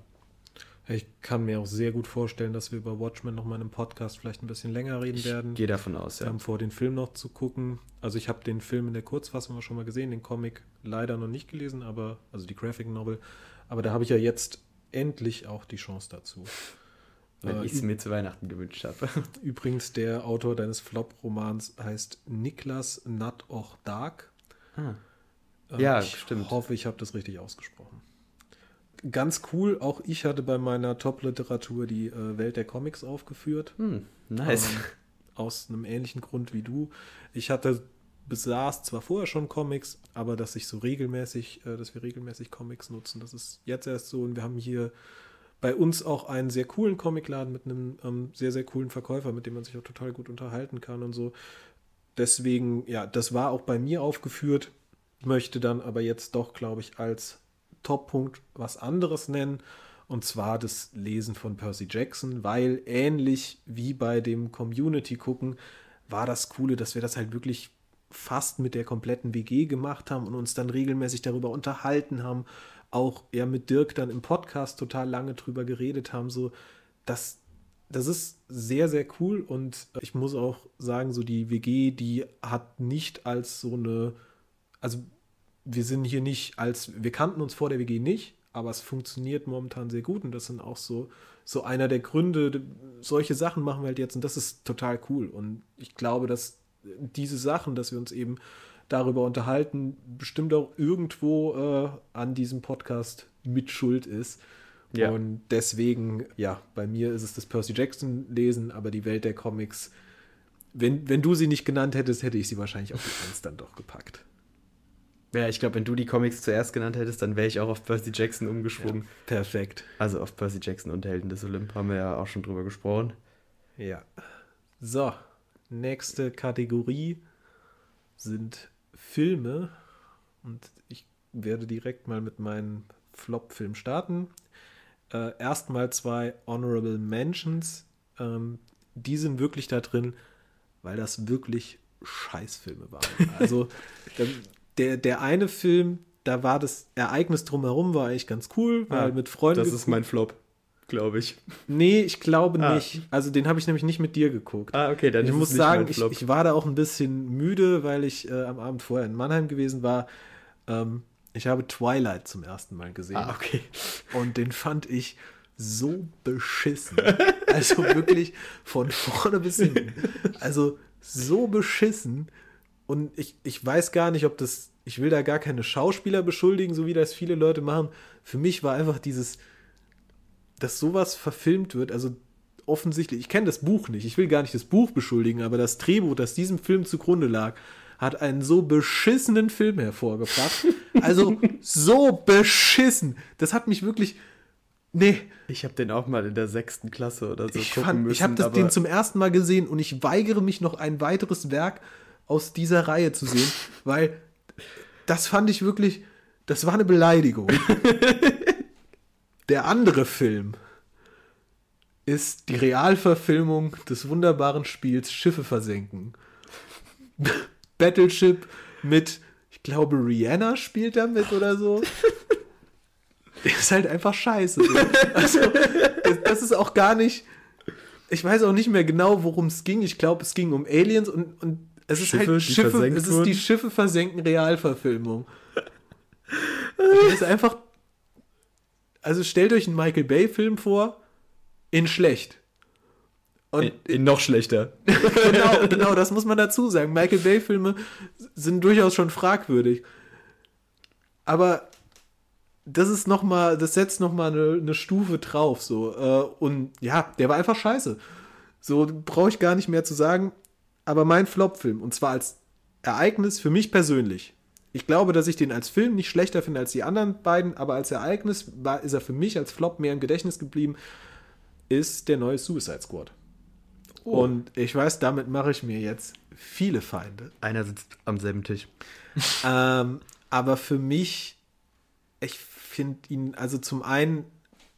Ich kann mir auch sehr gut vorstellen, dass wir über Watchmen noch mal in einem Podcast vielleicht ein bisschen länger reden ich werden. Gehe davon aus, ja. Um vor, den Film noch zu gucken. Also ich habe den Film in der Kurzfassung schon mal gesehen, den Comic leider noch nicht gelesen, aber also die Graphic Novel. Aber da habe ich ja jetzt endlich auch die Chance dazu. Wenn äh, ich es mir zu Weihnachten gewünscht habe. Übrigens, der Autor deines Flop-Romans heißt Niklas Nat Och Dark. Ah. Äh, ja, ich stimmt. Ich hoffe, ich habe das richtig ausgesprochen. Ganz cool, auch ich hatte bei meiner Top-Literatur die äh, Welt der Comics aufgeführt. Hm, nice. Ähm, aus einem ähnlichen Grund wie du. Ich hatte besaß zwar vorher schon Comics, aber dass ich so regelmäßig, äh, dass wir regelmäßig Comics nutzen, das ist jetzt erst so. Und wir haben hier bei uns auch einen sehr coolen Comicladen mit einem ähm, sehr, sehr coolen Verkäufer, mit dem man sich auch total gut unterhalten kann und so. Deswegen, ja, das war auch bei mir aufgeführt, möchte dann aber jetzt doch, glaube ich, als Toppunkt was anderes nennen. Und zwar das Lesen von Percy Jackson, weil ähnlich wie bei dem Community gucken, war das Coole, dass wir das halt wirklich fast mit der kompletten WG gemacht haben und uns dann regelmäßig darüber unterhalten haben, auch ja mit Dirk dann im Podcast total lange drüber geredet haben, so das das ist sehr sehr cool und ich muss auch sagen, so die WG, die hat nicht als so eine also wir sind hier nicht als wir kannten uns vor der WG nicht, aber es funktioniert momentan sehr gut und das sind auch so so einer der Gründe, solche Sachen machen wir halt jetzt und das ist total cool und ich glaube, dass diese Sachen, dass wir uns eben darüber unterhalten, bestimmt auch irgendwo äh, an diesem Podcast mit Schuld ist. Ja. Und deswegen, ja, bei mir ist es das Percy Jackson lesen, aber die Welt der Comics, wenn, wenn du sie nicht genannt hättest, hätte ich sie wahrscheinlich auf die Eins dann doch gepackt. Ja, ich glaube, wenn du die Comics zuerst genannt hättest, dann wäre ich auch auf Percy Jackson umgeschwungen. Ja, perfekt. Also auf Percy Jackson und Helden des Olymp haben wir ja auch schon drüber gesprochen. Ja. So, nächste Kategorie sind Filme. Und ich werde direkt mal mit meinem Flop-Film starten. Äh, Erstmal zwei Honorable Mentions. Ähm, die sind wirklich da drin, weil das wirklich Scheißfilme waren. Also der, der eine Film, da war das Ereignis drumherum, war eigentlich ganz cool, weil ah, mit Freunden. Das ist mein Flop glaube ich. Nee, ich glaube ah. nicht. Also den habe ich nämlich nicht mit dir geguckt. Ah, okay, dann Ich muss sagen, ich, ich, war da auch ein bisschen müde, weil ich äh, am Abend vorher in Mannheim gewesen war. Ähm, ich habe Twilight zum ersten Mal gesehen. Ah, okay. Und den fand ich so beschissen. Also wirklich von vorne bis hinten. Also so beschissen. Und ich, ich weiß gar nicht, ob das. Ich will da gar keine Schauspieler beschuldigen, so wie das viele Leute machen. Für mich war einfach dieses dass sowas verfilmt wird, also offensichtlich, ich kenne das Buch nicht, ich will gar nicht das Buch beschuldigen, aber das Drehbuch, das diesem Film zugrunde lag, hat einen so beschissenen Film hervorgebracht. Also so beschissen. Das hat mich wirklich. Nee. Ich habe den auch mal in der sechsten Klasse oder so ich gucken fand, müssen. Ich habe den zum ersten Mal gesehen und ich weigere mich noch ein weiteres Werk aus dieser Reihe zu sehen, weil das fand ich wirklich. Das war eine Beleidigung. Der andere Film ist die Realverfilmung des wunderbaren Spiels Schiffe versenken. Battleship mit, ich glaube, Rihanna spielt da mit oder so. ist halt einfach scheiße. Also, das ist auch gar nicht. Ich weiß auch nicht mehr genau, worum es ging. Ich glaube, es ging um Aliens und, und es ist Schiffe, halt Schiffe, es ist die Schiffe versenken Realverfilmung. Das ist einfach also stellt euch einen Michael Bay-Film vor, in schlecht. Und in, in noch schlechter. genau, genau, das muss man dazu sagen. Michael Bay-Filme sind durchaus schon fragwürdig. Aber das ist noch mal, das setzt noch mal eine, eine Stufe drauf so äh, und ja, der war einfach scheiße. So brauche ich gar nicht mehr zu sagen. Aber mein Flop-Film und zwar als Ereignis für mich persönlich ich glaube, dass ich den als Film nicht schlechter finde als die anderen beiden, aber als Ereignis war, ist er für mich als Flop mehr im Gedächtnis geblieben, ist der neue Suicide Squad. Oh. Und ich weiß, damit mache ich mir jetzt viele Feinde. Einer sitzt am selben Tisch. ähm, aber für mich, ich finde ihn, also zum einen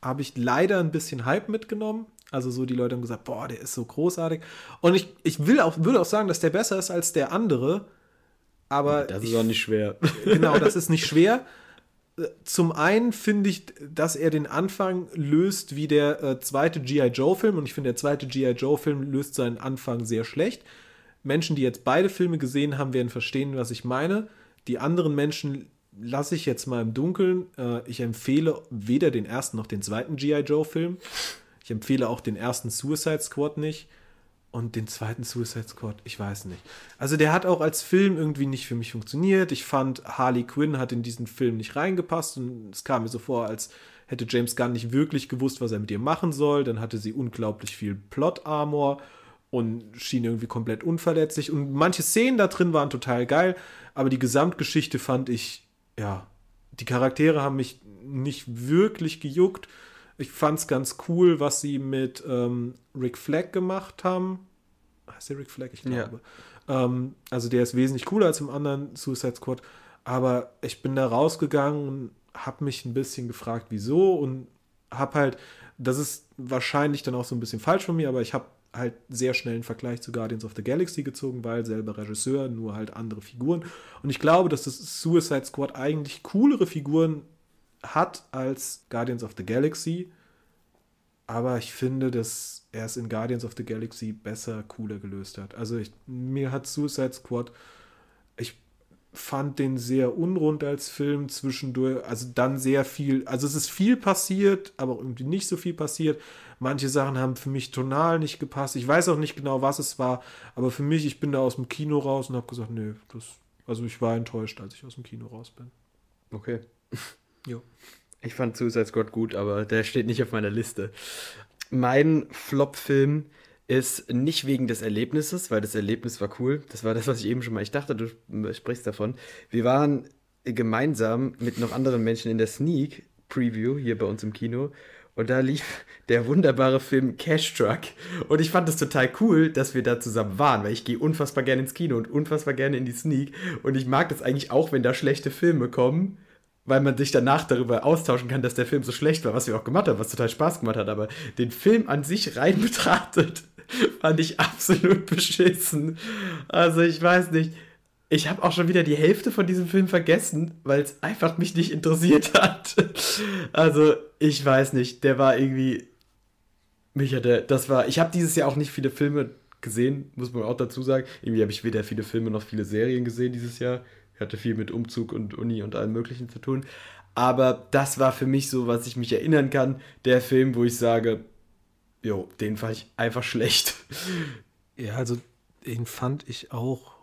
habe ich leider ein bisschen Hype mitgenommen. Also so die Leute haben gesagt, boah, der ist so großartig. Und ich, ich will auch, würde auch sagen, dass der besser ist als der andere. Aber das ist ich, auch nicht schwer. Genau, das ist nicht schwer. Zum einen finde ich, dass er den Anfang löst wie der äh, zweite G.I. Joe-Film und ich finde, der zweite G.I. Joe-Film löst seinen Anfang sehr schlecht. Menschen, die jetzt beide Filme gesehen haben, werden verstehen, was ich meine. Die anderen Menschen lasse ich jetzt mal im Dunkeln. Äh, ich empfehle weder den ersten noch den zweiten G.I. Joe-Film. Ich empfehle auch den ersten Suicide Squad nicht. Und den zweiten Suicide Squad, ich weiß nicht. Also der hat auch als Film irgendwie nicht für mich funktioniert. Ich fand, Harley Quinn hat in diesen Film nicht reingepasst und es kam mir so vor, als hätte James Gunn nicht wirklich gewusst, was er mit ihr machen soll. Dann hatte sie unglaublich viel Plot-Armor und schien irgendwie komplett unverletzlich. Und manche Szenen da drin waren total geil, aber die Gesamtgeschichte fand ich, ja, die Charaktere haben mich nicht wirklich gejuckt. Ich fand es ganz cool, was sie mit ähm, Rick Flag gemacht haben. Heißt der Rick Flag? Ich glaube. Ja. Ähm, also der ist wesentlich cooler als im anderen Suicide Squad. Aber ich bin da rausgegangen und habe mich ein bisschen gefragt, wieso und habe halt, das ist wahrscheinlich dann auch so ein bisschen falsch von mir, aber ich habe halt sehr schnell einen Vergleich zu Guardians of the Galaxy gezogen, weil selber Regisseur, nur halt andere Figuren. Und ich glaube, dass das Suicide Squad eigentlich coolere Figuren hat als Guardians of the Galaxy. Aber ich finde, dass er es in Guardians of the Galaxy besser, cooler gelöst hat. Also ich, mir hat Suicide Squad, ich fand den sehr unrund als Film zwischendurch. Also dann sehr viel, also es ist viel passiert, aber irgendwie nicht so viel passiert. Manche Sachen haben für mich tonal nicht gepasst. Ich weiß auch nicht genau, was es war, aber für mich, ich bin da aus dem Kino raus und habe gesagt, nö, das, also ich war enttäuscht, als ich aus dem Kino raus bin. Okay. Jo. Ich fand Suicide Squad gut, aber der steht nicht auf meiner Liste. Mein Flop-Film ist nicht wegen des Erlebnisses, weil das Erlebnis war cool. Das war das, was ich eben schon mal. Ich dachte, du sprichst davon. Wir waren gemeinsam mit noch anderen Menschen in der Sneak Preview hier bei uns im Kino und da lief der wunderbare Film Cash Truck. Und ich fand es total cool, dass wir da zusammen waren, weil ich gehe unfassbar gerne ins Kino und unfassbar gerne in die Sneak. Und ich mag das eigentlich auch, wenn da schlechte Filme kommen, weil man sich danach darüber austauschen kann, dass der Film so schlecht war, was wir auch gemacht haben, was total Spaß gemacht hat. Aber den Film an sich rein betrachtet, fand ich absolut beschissen. Also ich weiß nicht. Ich habe auch schon wieder die Hälfte von diesem Film vergessen, weil es einfach mich nicht interessiert hat. Also, ich weiß nicht, der war irgendwie. Mich hatte, das war. Ich habe dieses Jahr auch nicht viele Filme gesehen, muss man auch dazu sagen. Irgendwie habe ich weder viele Filme noch viele Serien gesehen dieses Jahr. Hatte viel mit Umzug und Uni und allem Möglichen zu tun. Aber das war für mich so, was ich mich erinnern kann, der Film, wo ich sage, jo, den fand ich einfach schlecht. Ja, also den fand ich auch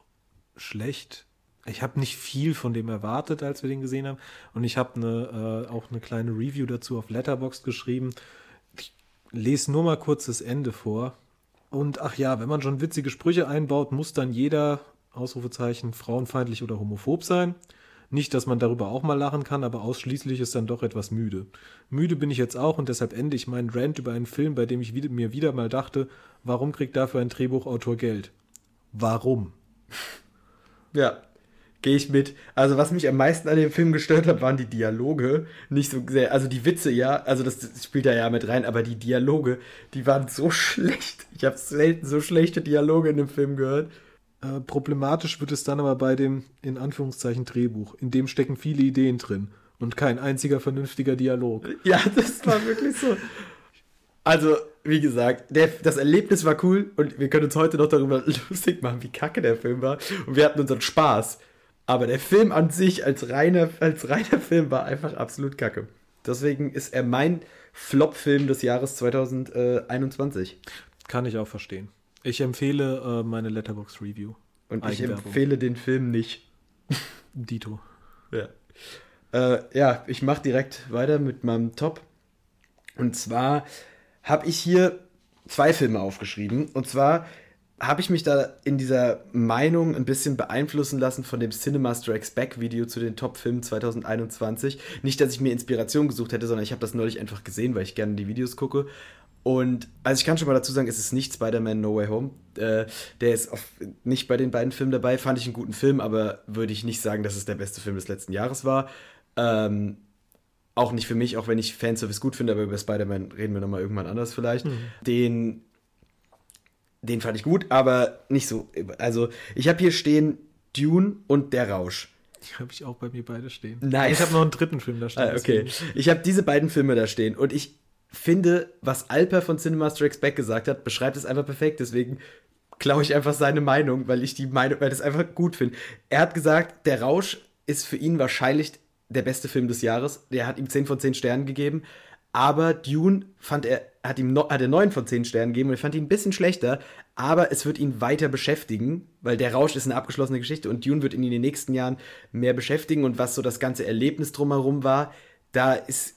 schlecht. Ich habe nicht viel von dem erwartet, als wir den gesehen haben. Und ich habe eine, äh, auch eine kleine Review dazu auf Letterboxd geschrieben. Ich lese nur mal kurz das Ende vor. Und ach ja, wenn man schon witzige Sprüche einbaut, muss dann jeder, Ausrufezeichen, frauenfeindlich oder homophob sein. Nicht, dass man darüber auch mal lachen kann, aber ausschließlich ist dann doch etwas müde. Müde bin ich jetzt auch und deshalb ende ich meinen Rant über einen Film, bei dem ich mir wieder mal dachte, warum kriegt dafür ein Drehbuchautor Geld? Warum? Ja, gehe ich mit. Also was mich am meisten an dem Film gestört hat, waren die Dialoge. Nicht so sehr, also die Witze, ja, also das, spielt da ja mit rein, aber die Dialoge, die waren so schlecht. Ich habe selten so schlechte Dialoge in dem Film gehört. Äh, problematisch wird es dann aber bei dem, in Anführungszeichen, Drehbuch. In dem stecken viele Ideen drin und kein einziger vernünftiger Dialog. Ja, das war wirklich so. Also, wie gesagt, der, das Erlebnis war cool und wir können uns heute noch darüber lustig machen, wie kacke der Film war. Und wir hatten unseren Spaß. Aber der Film an sich als reiner, als reiner Film war einfach absolut kacke. Deswegen ist er mein Flop-Film des Jahres 2021. Kann ich auch verstehen. Ich empfehle äh, meine Letterbox Review. Und ich empfehle den Film nicht. Dito. Ja. Äh, ja, ich mache direkt weiter mit meinem Top. Und zwar habe ich hier zwei Filme aufgeschrieben. Und zwar habe ich mich da in dieser Meinung ein bisschen beeinflussen lassen von dem Cinema Strikes Back Video zu den Top-Filmen 2021. Nicht, dass ich mir Inspiration gesucht hätte, sondern ich habe das neulich einfach gesehen, weil ich gerne die Videos gucke. Und also ich kann schon mal dazu sagen, es ist nicht Spider-Man No Way Home. Äh, der ist auf, nicht bei den beiden Filmen dabei. Fand ich einen guten Film, aber würde ich nicht sagen, dass es der beste Film des letzten Jahres war. Ähm, auch nicht für mich, auch wenn ich Fanservice gut finde, aber über Spider-Man reden wir nochmal irgendwann anders vielleicht. Mhm. Den, den fand ich gut, aber nicht so. Also, ich habe hier stehen Dune und Der Rausch. Die habe ich auch bei mir beide stehen. Nice. Ich habe noch einen dritten Film da stehen. Ah, okay. Ich habe diese beiden Filme da stehen und ich finde, was Alper von Cinema Strikes Back gesagt hat, beschreibt es einfach perfekt. Deswegen klaue ich einfach seine Meinung, weil ich die Meinung, weil das einfach gut finde. Er hat gesagt, Der Rausch ist für ihn wahrscheinlich der beste Film des Jahres. Der hat ihm 10 von 10 Sternen gegeben. Aber Dune fand er, hat ihm no, hat er 9 von 10 Sternen gegeben und ich fand ihn ein bisschen schlechter. Aber es wird ihn weiter beschäftigen, weil der Rausch ist eine abgeschlossene Geschichte und Dune wird ihn in den nächsten Jahren mehr beschäftigen. Und was so das ganze Erlebnis drumherum war, da ist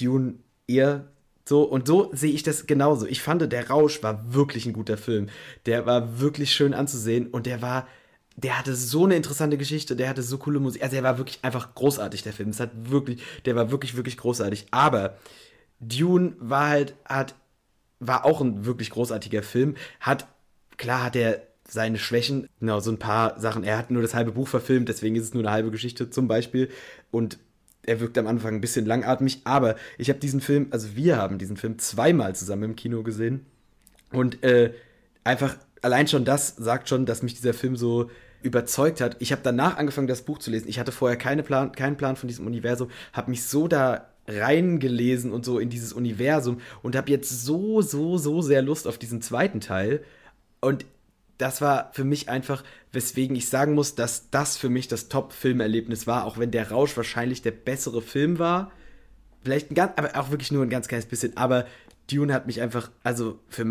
Dune eher So, und so sehe ich das genauso. Ich fand, der Rausch war wirklich ein guter Film. Der war wirklich schön anzusehen und der war, der hatte so eine interessante Geschichte, der hatte so coole Musik. Also er war wirklich einfach großartig, der Film. Es hat wirklich, der war wirklich, wirklich großartig. Aber Dune war halt, hat, war auch ein wirklich großartiger Film. Hat, klar hat er seine Schwächen, genau, so ein paar Sachen. Er hat nur das halbe Buch verfilmt, deswegen ist es nur eine halbe Geschichte zum Beispiel. Und er wirkt am Anfang ein bisschen langatmig, aber ich habe diesen Film, also wir haben diesen Film zweimal zusammen im Kino gesehen. Und äh, einfach, allein schon das sagt schon, dass mich dieser Film so überzeugt hat. Ich habe danach angefangen, das Buch zu lesen. Ich hatte vorher keine Plan, keinen Plan von diesem Universum, habe mich so da reingelesen und so in dieses Universum und habe jetzt so, so, so sehr Lust auf diesen zweiten Teil. Und das war für mich einfach, weswegen ich sagen muss, dass das für mich das Top-Filmerlebnis war, auch wenn der Rausch wahrscheinlich der bessere Film war. Vielleicht ein ganz, aber auch wirklich nur ein ganz kleines bisschen. Aber Dune hat mich einfach, also für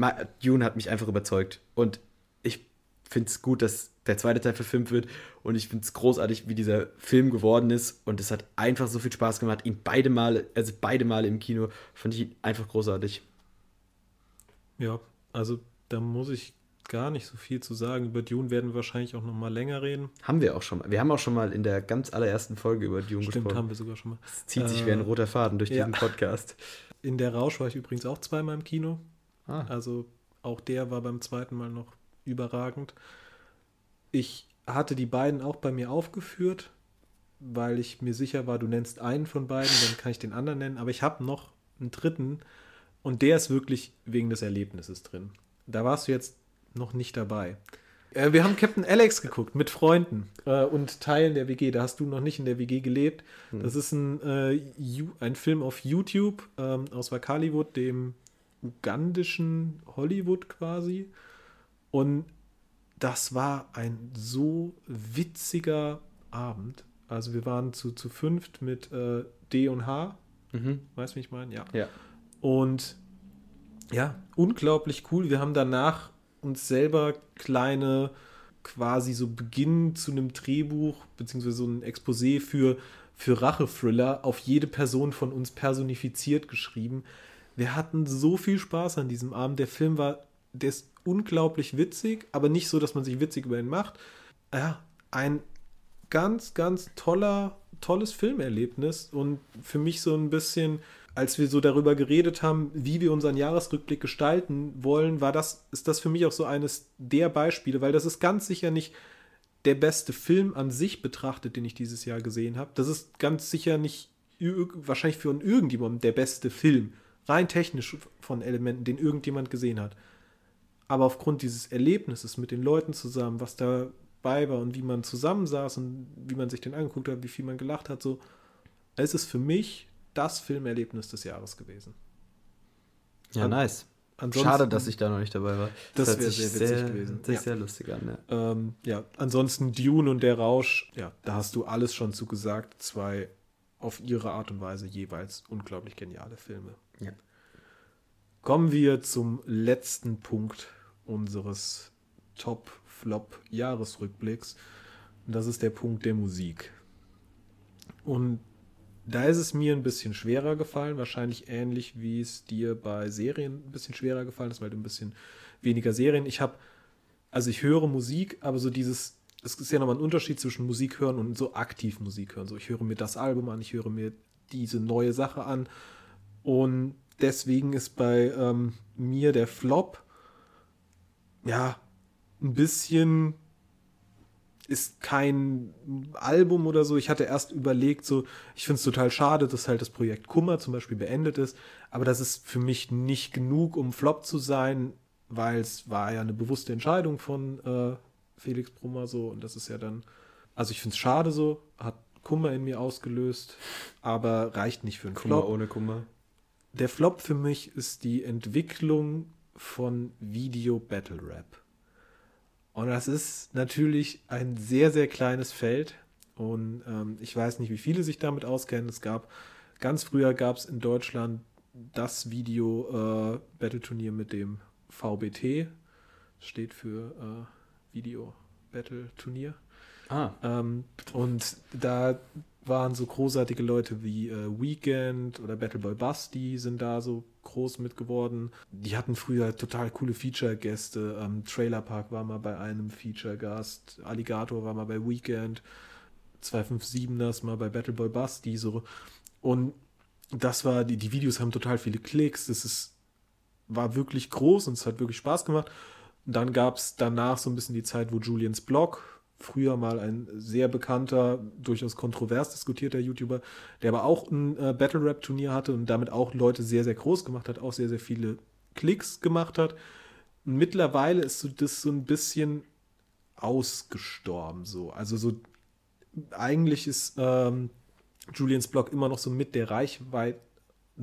Dune hat mich einfach überzeugt. Und ich finde es gut, dass der zweite Teil verfilmt wird. Und ich finde es großartig, wie dieser Film geworden ist. Und es hat einfach so viel Spaß gemacht. Ihn beide Male, also beide Male im Kino, fand ich ihn einfach großartig. Ja, also da muss ich gar nicht so viel zu sagen. Über Dune werden wir wahrscheinlich auch noch mal länger reden. Haben wir auch schon mal. Wir haben auch schon mal in der ganz allerersten Folge über Dune Stimmt, gesprochen. haben wir sogar schon mal. Es zieht sich äh, wie ein roter Faden durch ja. diesen Podcast. In der Rausch war ich übrigens auch zweimal im Kino. Ah. Also auch der war beim zweiten Mal noch überragend. Ich hatte die beiden auch bei mir aufgeführt, weil ich mir sicher war, du nennst einen von beiden, dann kann ich den anderen nennen. Aber ich habe noch einen dritten und der ist wirklich wegen des Erlebnisses drin. Da warst du jetzt noch nicht dabei. Äh, wir haben Captain Alex geguckt mit Freunden äh, und Teilen der WG. Da hast du noch nicht in der WG gelebt. Hm. Das ist ein, äh, ein Film auf YouTube ähm, aus Wakaliwood, dem ugandischen Hollywood quasi. Und das war ein so witziger Abend. Also wir waren zu, zu fünft mit äh, D und H. Mhm. Weißt du, wie ich meine? Ja. ja. Und ja, unglaublich cool. Wir haben danach uns selber kleine, quasi so Beginn zu einem Drehbuch, beziehungsweise so ein Exposé für, für Rache-Thriller auf jede Person von uns personifiziert geschrieben. Wir hatten so viel Spaß an diesem Abend. Der Film war, der ist unglaublich witzig, aber nicht so, dass man sich witzig über ihn macht. Ja, ein ganz, ganz toller, tolles Filmerlebnis und für mich so ein bisschen als wir so darüber geredet haben, wie wir unseren Jahresrückblick gestalten wollen, war das, ist das für mich auch so eines der Beispiele, weil das ist ganz sicher nicht der beste Film an sich betrachtet, den ich dieses Jahr gesehen habe. Das ist ganz sicher nicht wahrscheinlich für irgendjemanden der beste Film, rein technisch von Elementen, den irgendjemand gesehen hat. Aber aufgrund dieses Erlebnisses mit den Leuten zusammen, was dabei war und wie man zusammensaß und wie man sich den angeguckt hat, wie viel man gelacht hat, so, es ist für mich das Filmerlebnis des Jahres gewesen. Ja, An, nice. Schade, dass ich da noch nicht dabei war. Das, das wäre sehr witzig sehr, gewesen. Sich ja. sehr lustig an, ja. Ähm, ja, ansonsten Dune und der Rausch, ja, da hast du alles schon zu gesagt. Zwei auf ihre Art und Weise jeweils unglaublich geniale Filme. Ja. Kommen wir zum letzten Punkt unseres Top-Flop-Jahresrückblicks. Und das ist der Punkt der Musik. Und da ist es mir ein bisschen schwerer gefallen, wahrscheinlich ähnlich wie es dir bei Serien ein bisschen schwerer gefallen ist, weil du ein bisschen weniger Serien. Ich habe, also ich höre Musik, aber so dieses, es ist ja nochmal ein Unterschied zwischen Musik hören und so aktiv Musik hören. So, ich höre mir das Album an, ich höre mir diese neue Sache an und deswegen ist bei ähm, mir der Flop ja ein bisschen ist kein Album oder so. Ich hatte erst überlegt, so, ich finde es total schade, dass halt das Projekt Kummer zum Beispiel beendet ist, aber das ist für mich nicht genug, um Flop zu sein, weil es war ja eine bewusste Entscheidung von äh, Felix Brummer so und das ist ja dann, also ich finde es schade so, hat Kummer in mir ausgelöst, aber reicht nicht für einen Kummer Flop. ohne Kummer. Der Flop für mich ist die Entwicklung von Video Battle Rap. Und das ist natürlich ein sehr, sehr kleines Feld. Und ähm, ich weiß nicht, wie viele sich damit auskennen. Es gab, ganz früher gab es in Deutschland das Video äh, Battle Turnier mit dem VBT. Steht für äh, Video Battle Turnier. Ah. Ähm, und da waren so großartige Leute wie äh, Weekend oder Battleboy Basti sind da so groß mit geworden. Die hatten früher total coole Feature-Gäste. Ähm, Trailer Park war mal bei einem Feature-Gast, Alligator war mal bei Weekend, 257ers mal bei Battleboy Basti so. Und das war, die, die Videos haben total viele Klicks, das ist, war wirklich groß und es hat wirklich Spaß gemacht. Und dann gab es danach so ein bisschen die Zeit, wo Julians Blog, früher mal ein sehr bekannter, durchaus kontrovers diskutierter YouTuber, der aber auch ein äh, Battle Rap Turnier hatte und damit auch Leute sehr, sehr groß gemacht hat, auch sehr, sehr viele Klicks gemacht hat. Mittlerweile ist so das so ein bisschen ausgestorben so. Also so eigentlich ist ähm, Julians Blog immer noch so mit der Reichweite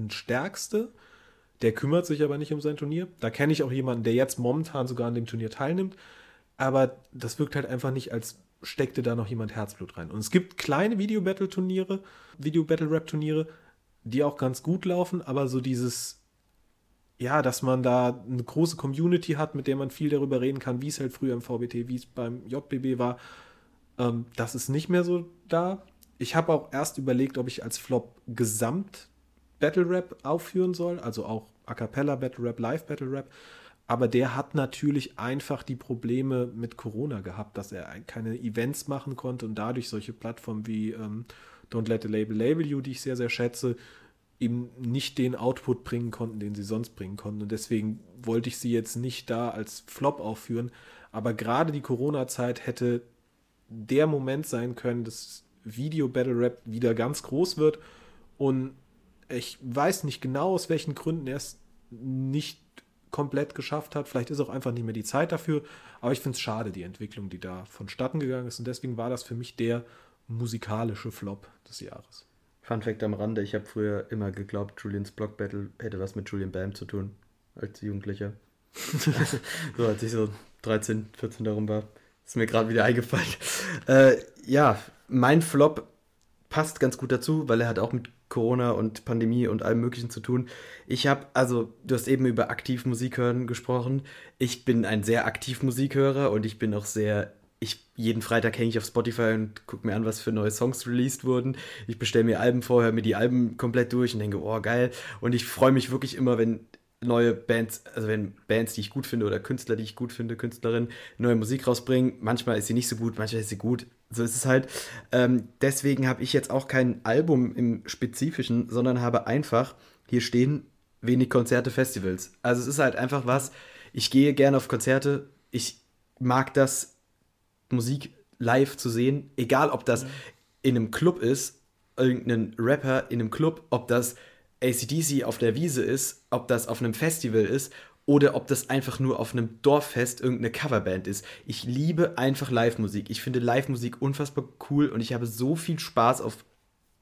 stärkste. Der kümmert sich aber nicht um sein Turnier. Da kenne ich auch jemanden, der jetzt momentan sogar an dem Turnier teilnimmt. Aber das wirkt halt einfach nicht, als steckte da noch jemand Herzblut rein. Und es gibt kleine Video-Battle-Turniere, Video-Battle-Rap-Turniere, die auch ganz gut laufen, aber so dieses, ja, dass man da eine große Community hat, mit der man viel darüber reden kann, wie es halt früher im VBT, wie es beim JBB war, ähm, das ist nicht mehr so da. Ich habe auch erst überlegt, ob ich als Flop Gesamt Battle Rap aufführen soll, also auch A Cappella Battle Rap, Live Battle Rap. Aber der hat natürlich einfach die Probleme mit Corona gehabt, dass er keine Events machen konnte und dadurch solche Plattformen wie ähm, Don't Let the Label Label You, die ich sehr, sehr schätze, eben nicht den Output bringen konnten, den sie sonst bringen konnten. Und deswegen wollte ich sie jetzt nicht da als Flop aufführen. Aber gerade die Corona-Zeit hätte der Moment sein können, dass Video Battle Rap wieder ganz groß wird. Und ich weiß nicht genau, aus welchen Gründen er es nicht komplett geschafft hat. Vielleicht ist auch einfach nicht mehr die Zeit dafür. Aber ich finde es schade, die Entwicklung, die da vonstatten gegangen ist. Und deswegen war das für mich der musikalische Flop des Jahres. Fun Fact am Rande: Ich habe früher immer geglaubt, Julians Block Battle hätte was mit Julian Bam zu tun, als Jugendlicher. so als ich so 13, 14 darum war. Ist mir gerade wieder eingefallen. Äh, ja, mein Flop passt ganz gut dazu, weil er hat auch mit Corona und Pandemie und allem Möglichen zu tun. Ich habe, also, du hast eben über aktiv Musik hören gesprochen. Ich bin ein sehr aktiv Musikhörer und ich bin auch sehr. Ich, jeden Freitag hänge ich auf Spotify und gucke mir an, was für neue Songs released wurden. Ich bestelle mir Alben vor, höre mir die Alben komplett durch und denke, oh, geil. Und ich freue mich wirklich immer, wenn neue Bands, also wenn Bands, die ich gut finde oder Künstler, die ich gut finde, Künstlerinnen, neue Musik rausbringen. Manchmal ist sie nicht so gut, manchmal ist sie gut. So ist es halt. Ähm, deswegen habe ich jetzt auch kein Album im Spezifischen, sondern habe einfach hier stehen wenig Konzerte, Festivals. Also es ist halt einfach was, ich gehe gerne auf Konzerte, ich mag das, Musik live zu sehen, egal ob das ja. in einem Club ist, irgendein Rapper in einem Club, ob das ACDC auf der Wiese ist, ob das auf einem Festival ist oder ob das einfach nur auf einem Dorffest irgendeine Coverband ist. Ich liebe einfach Live-Musik. Ich finde Live-Musik unfassbar cool und ich habe so viel Spaß auf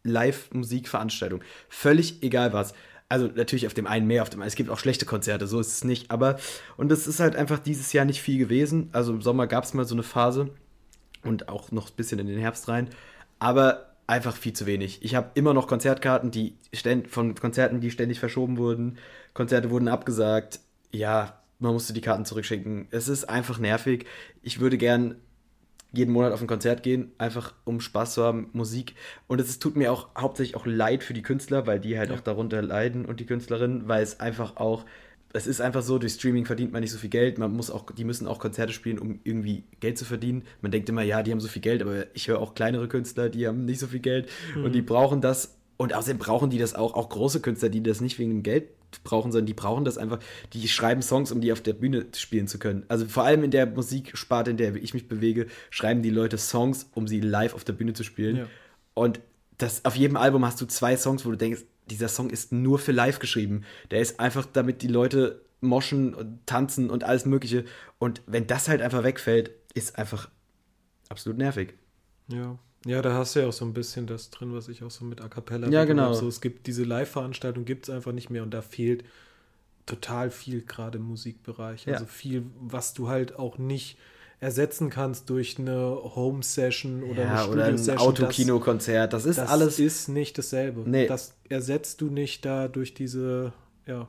Live-Musikveranstaltungen. Völlig egal was. Also natürlich auf dem einen mehr, auf dem anderen. Es gibt auch schlechte Konzerte, so ist es nicht. Aber, und es ist halt einfach dieses Jahr nicht viel gewesen. Also im Sommer gab es mal so eine Phase und auch noch ein bisschen in den Herbst rein. Aber einfach viel zu wenig. Ich habe immer noch Konzertkarten, die von Konzerten, die ständig verschoben wurden. Konzerte wurden abgesagt. Ja, man musste die Karten zurückschicken. Es ist einfach nervig. Ich würde gern jeden Monat auf ein Konzert gehen, einfach um Spaß zu haben, Musik. Und es tut mir auch hauptsächlich auch leid für die Künstler, weil die halt ja. auch darunter leiden und die Künstlerinnen, weil es einfach auch es ist einfach so, durch Streaming verdient man nicht so viel Geld. Man muss auch, die müssen auch Konzerte spielen, um irgendwie Geld zu verdienen. Man denkt immer, ja, die haben so viel Geld, aber ich höre auch kleinere Künstler, die haben nicht so viel Geld mhm. und die brauchen das. Und außerdem brauchen die das auch, auch große Künstler, die das nicht wegen dem Geld brauchen, sondern die brauchen das einfach, die schreiben Songs, um die auf der Bühne spielen zu können. Also vor allem in der Musiksparte, in der ich mich bewege, schreiben die Leute Songs, um sie live auf der Bühne zu spielen. Ja. Und das, auf jedem Album hast du zwei Songs, wo du denkst, dieser Song ist nur für live geschrieben. Der ist einfach, damit die Leute moschen und tanzen und alles Mögliche. Und wenn das halt einfach wegfällt, ist einfach absolut nervig. Ja. Ja, da hast du ja auch so ein bisschen das drin, was ich auch so mit A Cappella Ja, genau. So, es gibt diese Live-Veranstaltung, gibt es einfach nicht mehr und da fehlt total viel gerade im Musikbereich. Also ja. viel, was du halt auch nicht ersetzen kannst durch eine Home-Session oder ja, eine oder ein Autokino-Konzert. Das ist das alles. Das ist nicht dasselbe. Nee. Das ersetzt du nicht da durch diese, ja.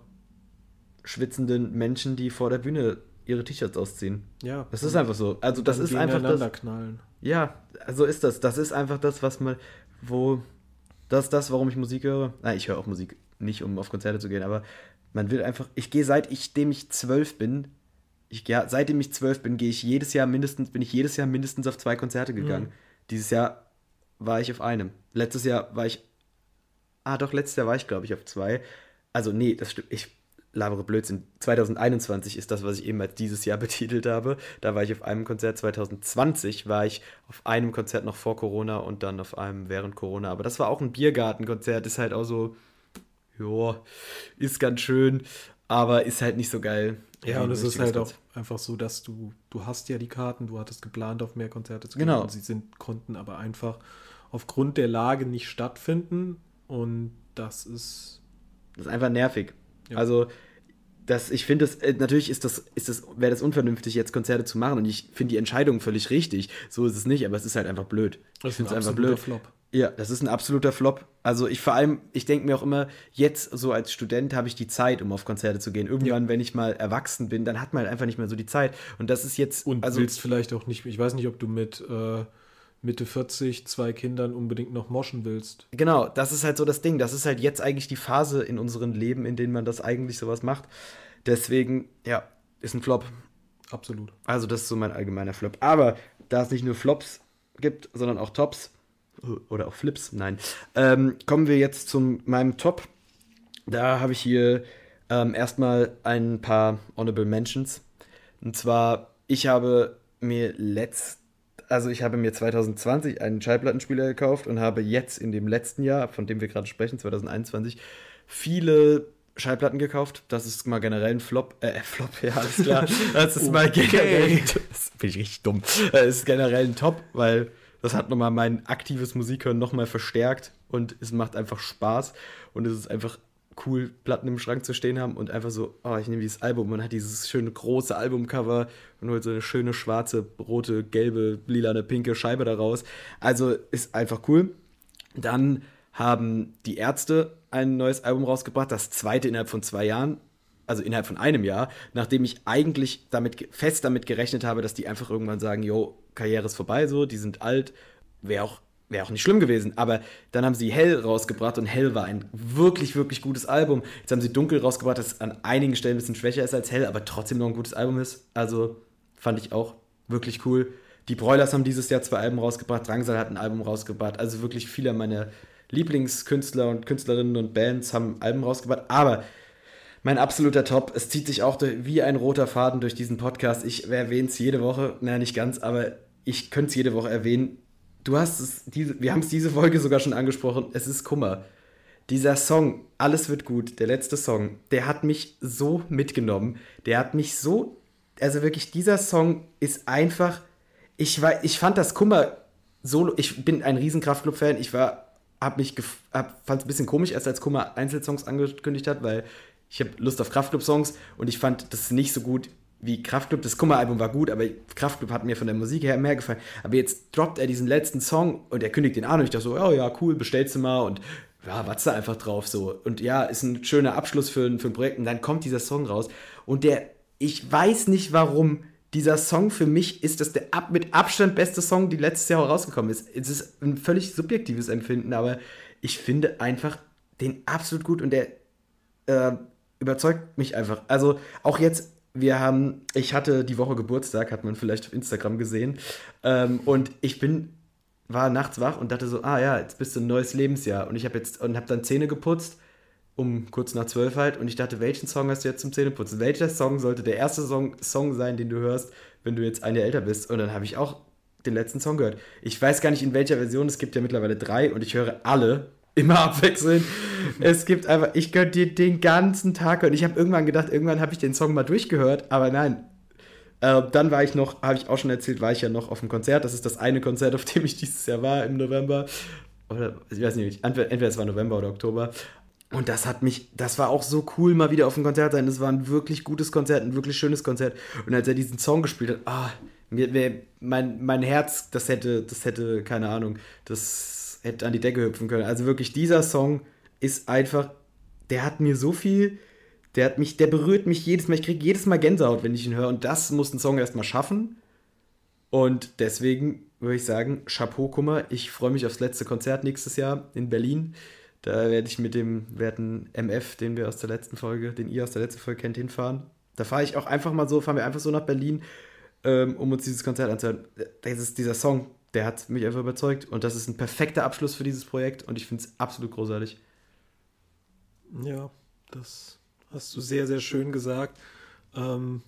Schwitzenden Menschen, die vor der Bühne ihre T-Shirts ausziehen. Ja. Das ist einfach so. Also das ist einfach das. knallen. Ja, so ist das. Das ist einfach das, was man, wo, das ist das, warum ich Musik höre. Nein, ich höre auch Musik nicht, um auf Konzerte zu gehen, aber Man will einfach, ich gehe seit ich, dem ich zwölf bin, ich, ja, seitdem ich zwölf bin, gehe ich jedes Jahr mindestens, bin ich jedes Jahr mindestens auf zwei Konzerte gegangen. Mhm. Dieses Jahr war ich auf einem. Letztes Jahr war ich, ah doch, letztes Jahr war ich, glaube ich, auf zwei. Also nee, das stimmt, ich labere Blödsinn. 2021 ist das, was ich eben als dieses Jahr betitelt habe. Da war ich auf einem Konzert. 2020 war ich auf einem Konzert noch vor Corona und dann auf einem während Corona. Aber das war auch ein Biergartenkonzert. Ist halt auch so, ja, ist ganz schön, aber ist halt nicht so geil. Ja, und es ist halt auch einfach so, dass du, du hast ja die Karten, du hattest geplant, auf mehr Konzerte zu gehen. Genau. Sie sind, konnten aber einfach aufgrund der Lage nicht stattfinden. Und das ist. Das ist einfach nervig. Ja. Also, das, ich finde das, äh, natürlich ist das, ist das, wäre das unvernünftig, jetzt Konzerte zu machen. Und ich finde die Entscheidung völlig richtig. So ist es nicht, aber es ist halt einfach blöd. Ich finde es einfach blöd. Flop. Ja, das ist ein absoluter Flop. Also ich vor allem, ich denke mir auch immer, jetzt so als Student habe ich die Zeit, um auf Konzerte zu gehen. Irgendwann, ja. wenn ich mal erwachsen bin, dann hat man halt einfach nicht mehr so die Zeit. Und das ist jetzt. Und also, willst vielleicht auch nicht, ich weiß nicht, ob du mit äh, Mitte 40 zwei Kindern unbedingt noch moschen willst. Genau, das ist halt so das Ding. Das ist halt jetzt eigentlich die Phase in unserem Leben, in denen man das eigentlich sowas macht. Deswegen, ja, ist ein Flop. Absolut. Also das ist so mein allgemeiner Flop. Aber da es nicht nur Flops gibt, sondern auch Tops oder auch Flips, nein. Ähm, kommen wir jetzt zu meinem Top. Da habe ich hier ähm, erstmal ein paar Honorable Mentions. Und zwar, ich habe mir letzt, also ich habe mir 2020 einen Schallplattenspieler gekauft und habe jetzt in dem letzten Jahr, von dem wir gerade sprechen, 2021, viele Schallplatten gekauft. Das ist mal generell ein Flop. Äh, Flop, ja, alles klar. Das ist okay. mal generell. Das bin ich richtig dumm. Das ist generell ein Top, weil das hat nochmal mein aktives Musikhören nochmal verstärkt und es macht einfach Spaß und es ist einfach cool, Platten im Schrank zu stehen haben und einfach so, oh, ich nehme dieses Album und hat dieses schöne große Albumcover und holt so eine schöne schwarze, rote, gelbe, lilane, pinke Scheibe daraus. Also ist einfach cool. Dann haben die Ärzte ein neues Album rausgebracht, das zweite innerhalb von zwei Jahren also innerhalb von einem Jahr, nachdem ich eigentlich damit fest damit gerechnet habe, dass die einfach irgendwann sagen, jo, Karriere ist vorbei, so, die sind alt, wäre auch wäre auch nicht schlimm gewesen, aber dann haben sie Hell rausgebracht und Hell war ein wirklich, wirklich gutes Album. Jetzt haben sie Dunkel rausgebracht, das an einigen Stellen ein bisschen schwächer ist als Hell, aber trotzdem noch ein gutes Album ist. Also fand ich auch wirklich cool. Die Broilers haben dieses Jahr zwei Alben rausgebracht, Drangsal hat ein Album rausgebracht, also wirklich viele meiner Lieblingskünstler und Künstlerinnen und Bands haben Alben rausgebracht, aber mein absoluter Top. Es zieht sich auch wie ein roter Faden durch diesen Podcast. Ich erwähne es jede Woche, naja, nicht ganz, aber ich könnte es jede Woche erwähnen. Du hast es, diese, wir haben es diese Folge sogar schon angesprochen. Es ist Kummer. Dieser Song, Alles wird gut, der letzte Song, der hat mich so mitgenommen. Der hat mich so, also wirklich, dieser Song ist einfach, ich, war, ich fand das Kummer solo, ich bin ein riesen Kraftclub-Fan, ich war, hab mich, fand es ein bisschen komisch, erst als Kummer Einzelsongs angekündigt hat, weil ich habe Lust auf Kraftclub-Songs und ich fand das nicht so gut wie Kraftclub. Das Kummer-Album war gut, aber Kraftclub hat mir von der Musik her mehr gefallen. Aber jetzt droppt er diesen letzten Song und er kündigt den an und ich dachte so, oh ja, cool, bestellst du mal und ja, warte da einfach drauf so. Und ja, ist ein schöner Abschluss für, ein, für ein Projekt und dann kommt dieser Song raus und der, ich weiß nicht warum, dieser Song für mich ist das der ab, mit Abstand beste Song, die letztes Jahr rausgekommen ist. Es ist ein völlig subjektives Empfinden, aber ich finde einfach den absolut gut und der äh, überzeugt mich einfach. Also auch jetzt, wir haben, ich hatte die Woche Geburtstag, hat man vielleicht auf Instagram gesehen. Ähm, und ich bin, war nachts wach und dachte so, ah ja, jetzt bist du ein neues Lebensjahr. Und ich habe jetzt, und habe dann Zähne geputzt, um kurz nach zwölf halt. Und ich dachte, welchen Song hast du jetzt zum Zähneputzen? Welcher Song sollte der erste Song, Song sein, den du hörst, wenn du jetzt ein Jahr älter bist? Und dann habe ich auch den letzten Song gehört. Ich weiß gar nicht, in welcher Version, es gibt ja mittlerweile drei und ich höre alle immer abwechselnd. es gibt einfach, ich könnte dir den ganzen Tag hören. Ich habe irgendwann gedacht, irgendwann habe ich den Song mal durchgehört, aber nein. Äh, dann war ich noch, habe ich auch schon erzählt, war ich ja noch auf dem Konzert. Das ist das eine Konzert, auf dem ich dieses Jahr war im November. Oder ich weiß nicht, entweder, entweder es war November oder Oktober. Und das hat mich, das war auch so cool, mal wieder auf dem Konzert sein. Das war ein wirklich gutes Konzert, ein wirklich schönes Konzert. Und als er diesen Song gespielt hat, ah, mir, mir, mein, mein Herz, das hätte, das hätte, keine Ahnung, das hätte an die Decke hüpfen können. Also wirklich, dieser Song ist einfach, der hat mir so viel, der hat mich, der berührt mich jedes Mal. Ich kriege jedes Mal Gänsehaut, wenn ich ihn höre. Und das muss ein Song erstmal schaffen. Und deswegen würde ich sagen, Chapeau, Kummer. Ich freue mich aufs letzte Konzert nächstes Jahr in Berlin. Da werde ich mit dem werten MF, den wir aus der letzten Folge, den ihr aus der letzten Folge kennt, hinfahren. Da fahre ich auch einfach mal so, fahren wir einfach so nach Berlin, ähm, um uns dieses Konzert anzuhören. Das ist dieser Song, der hat mich einfach überzeugt und das ist ein perfekter Abschluss für dieses Projekt und ich finde es absolut großartig. Ja, das hast du sehr, sehr schön gesagt. Ähm,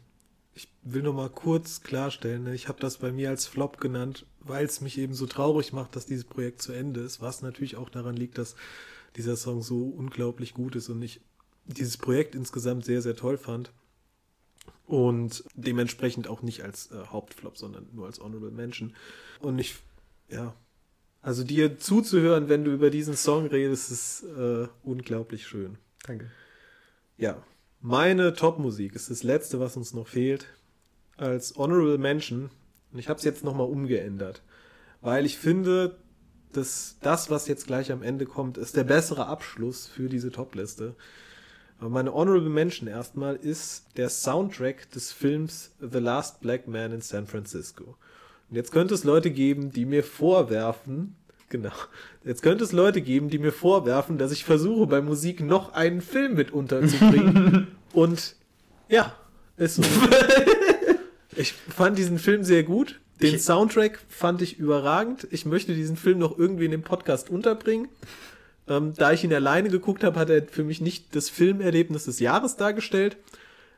ich will noch mal kurz klarstellen, ne? ich habe das bei mir als Flop genannt, weil es mich eben so traurig macht, dass dieses Projekt zu Ende ist, was natürlich auch daran liegt, dass dieser Song so unglaublich gut ist und ich dieses Projekt insgesamt sehr, sehr toll fand. Und dementsprechend auch nicht als äh, Hauptflop, sondern nur als Honorable Mention. Und ich, ja, also dir zuzuhören, wenn du über diesen Song redest, ist äh, unglaublich schön. Danke. Ja, meine Top-Musik ist das letzte, was uns noch fehlt. Als Honorable Mention. Und ich habe es jetzt nochmal umgeändert. Weil ich finde, dass das, was jetzt gleich am Ende kommt, ist der bessere Abschluss für diese Top-Liste. Aber meine Honorable Mention erstmal ist der Soundtrack des Films The Last Black Man in San Francisco. Und jetzt könnte es Leute geben, die mir vorwerfen, genau, jetzt könnte es Leute geben, die mir vorwerfen, dass ich versuche, bei Musik noch einen Film mit unterzubringen. Und ja, ist so. ich fand diesen Film sehr gut. Den Soundtrack fand ich überragend. Ich möchte diesen Film noch irgendwie in dem Podcast unterbringen. Ähm, da ich ihn alleine geguckt habe, hat er für mich nicht das Filmerlebnis des Jahres dargestellt.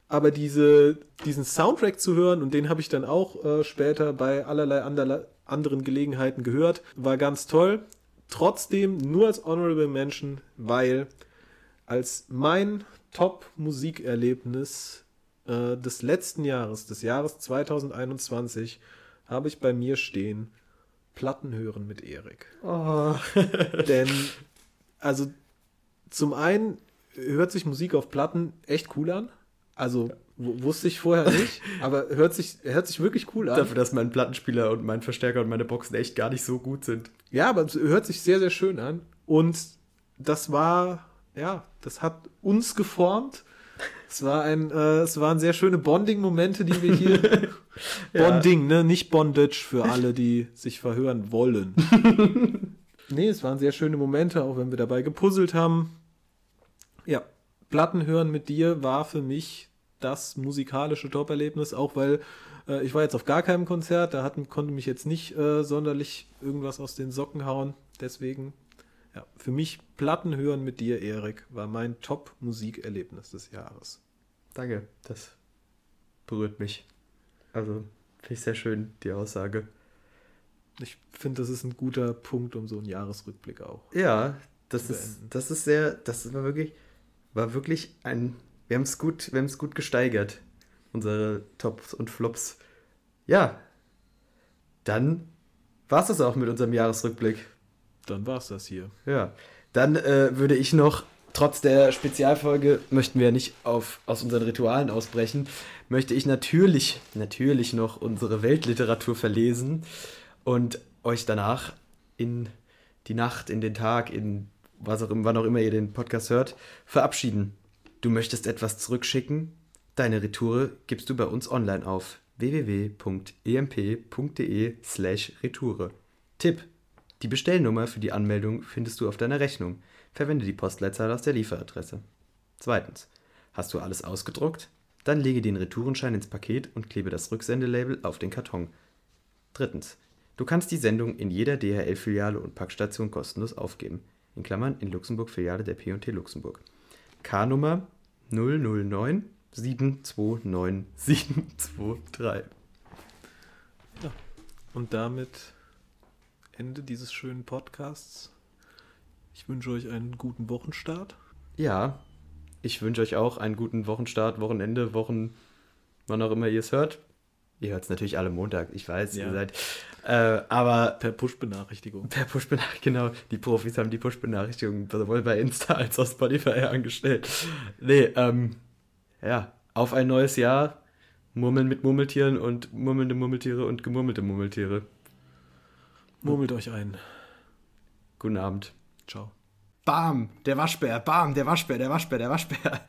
Aber diese, diesen Soundtrack zu hören, und den habe ich dann auch äh, später bei allerlei anderle, anderen Gelegenheiten gehört, war ganz toll. Trotzdem nur als Honorable Mention, weil als mein Top-Musikerlebnis äh, des letzten Jahres, des Jahres 2021, habe ich bei mir stehen Platten hören mit Erik. Oh. Denn, also zum einen hört sich Musik auf Platten echt cool an. Also wusste ich vorher nicht, aber hört sich, hört sich wirklich cool an. Dafür, dass mein Plattenspieler und mein Verstärker und meine Boxen echt gar nicht so gut sind. Ja, aber es hört sich sehr, sehr schön an. Und das war, ja, das hat uns geformt. Es war ein, äh, es waren sehr schöne Bonding-Momente, die wir hier. Ja. Bonding, ne? Nicht Bondage für alle, die sich verhören wollen. nee, es waren sehr schöne Momente, auch wenn wir dabei gepuzzelt haben. Ja, Platten hören mit dir war für mich das musikalische Top-Erlebnis, auch weil äh, ich war jetzt auf gar keinem Konzert, da hatten, konnte mich jetzt nicht äh, sonderlich irgendwas aus den Socken hauen. Deswegen, ja, für mich Platten hören mit dir, Erik, war mein Top-Musikerlebnis des Jahres. Danke, das berührt mich. Also, finde ich sehr schön, die Aussage. Ich finde, das ist ein guter Punkt, um so einen Jahresrückblick auch. Ja, das ist, das ist sehr, das war wirklich, war wirklich ein, wir haben es gut, wir haben es gut gesteigert, unsere Tops und Flops. Ja, dann war es das auch mit unserem Jahresrückblick. Dann war's das hier. Ja, dann äh, würde ich noch, trotz der Spezialfolge, möchten wir nicht auf, aus unseren Ritualen ausbrechen, möchte ich natürlich, natürlich noch unsere Weltliteratur verlesen und euch danach in die Nacht, in den Tag, in was auch immer, wann auch immer ihr den Podcast hört, verabschieden. Du möchtest etwas zurückschicken? Deine Retoure gibst du bei uns online auf www.emp.de slash Retoure. Tipp. Die Bestellnummer für die Anmeldung findest du auf deiner Rechnung. Verwende die Postleitzahl aus der Lieferadresse. Zweitens. Hast du alles ausgedruckt? Dann lege den Retourenschein ins Paket und klebe das Rücksendelabel auf den Karton. Drittens. Du kannst die Sendung in jeder DHL-Filiale und Packstation kostenlos aufgeben. In Klammern in Luxemburg Filiale der P&T Luxemburg. K-Nummer 009 729 723. Und damit Ende dieses schönen Podcasts. Ich wünsche euch einen guten Wochenstart. Ja, ich wünsche euch auch einen guten Wochenstart, Wochenende, Wochen, wann auch immer ihr es hört. Ihr hört es natürlich alle Montag, ich weiß, Ja. ihr seid. Äh, aber Per Push-Benachrichtigung. per Push-Benachrichtigung, genau, die Profis haben die Push-Benachrichtigung sowohl bei Insta als auch Spotify angestellt. Nee, ähm, ja, auf ein neues Jahr. Murmeln mit Murmeltieren und murmelnde Murmeltiere und gemurmelte Murmeltiere. Murmelt euch ein. Guten Abend. Ciao. Bam, der Waschbär, bam, der Waschbär, der Waschbär, der Waschbär.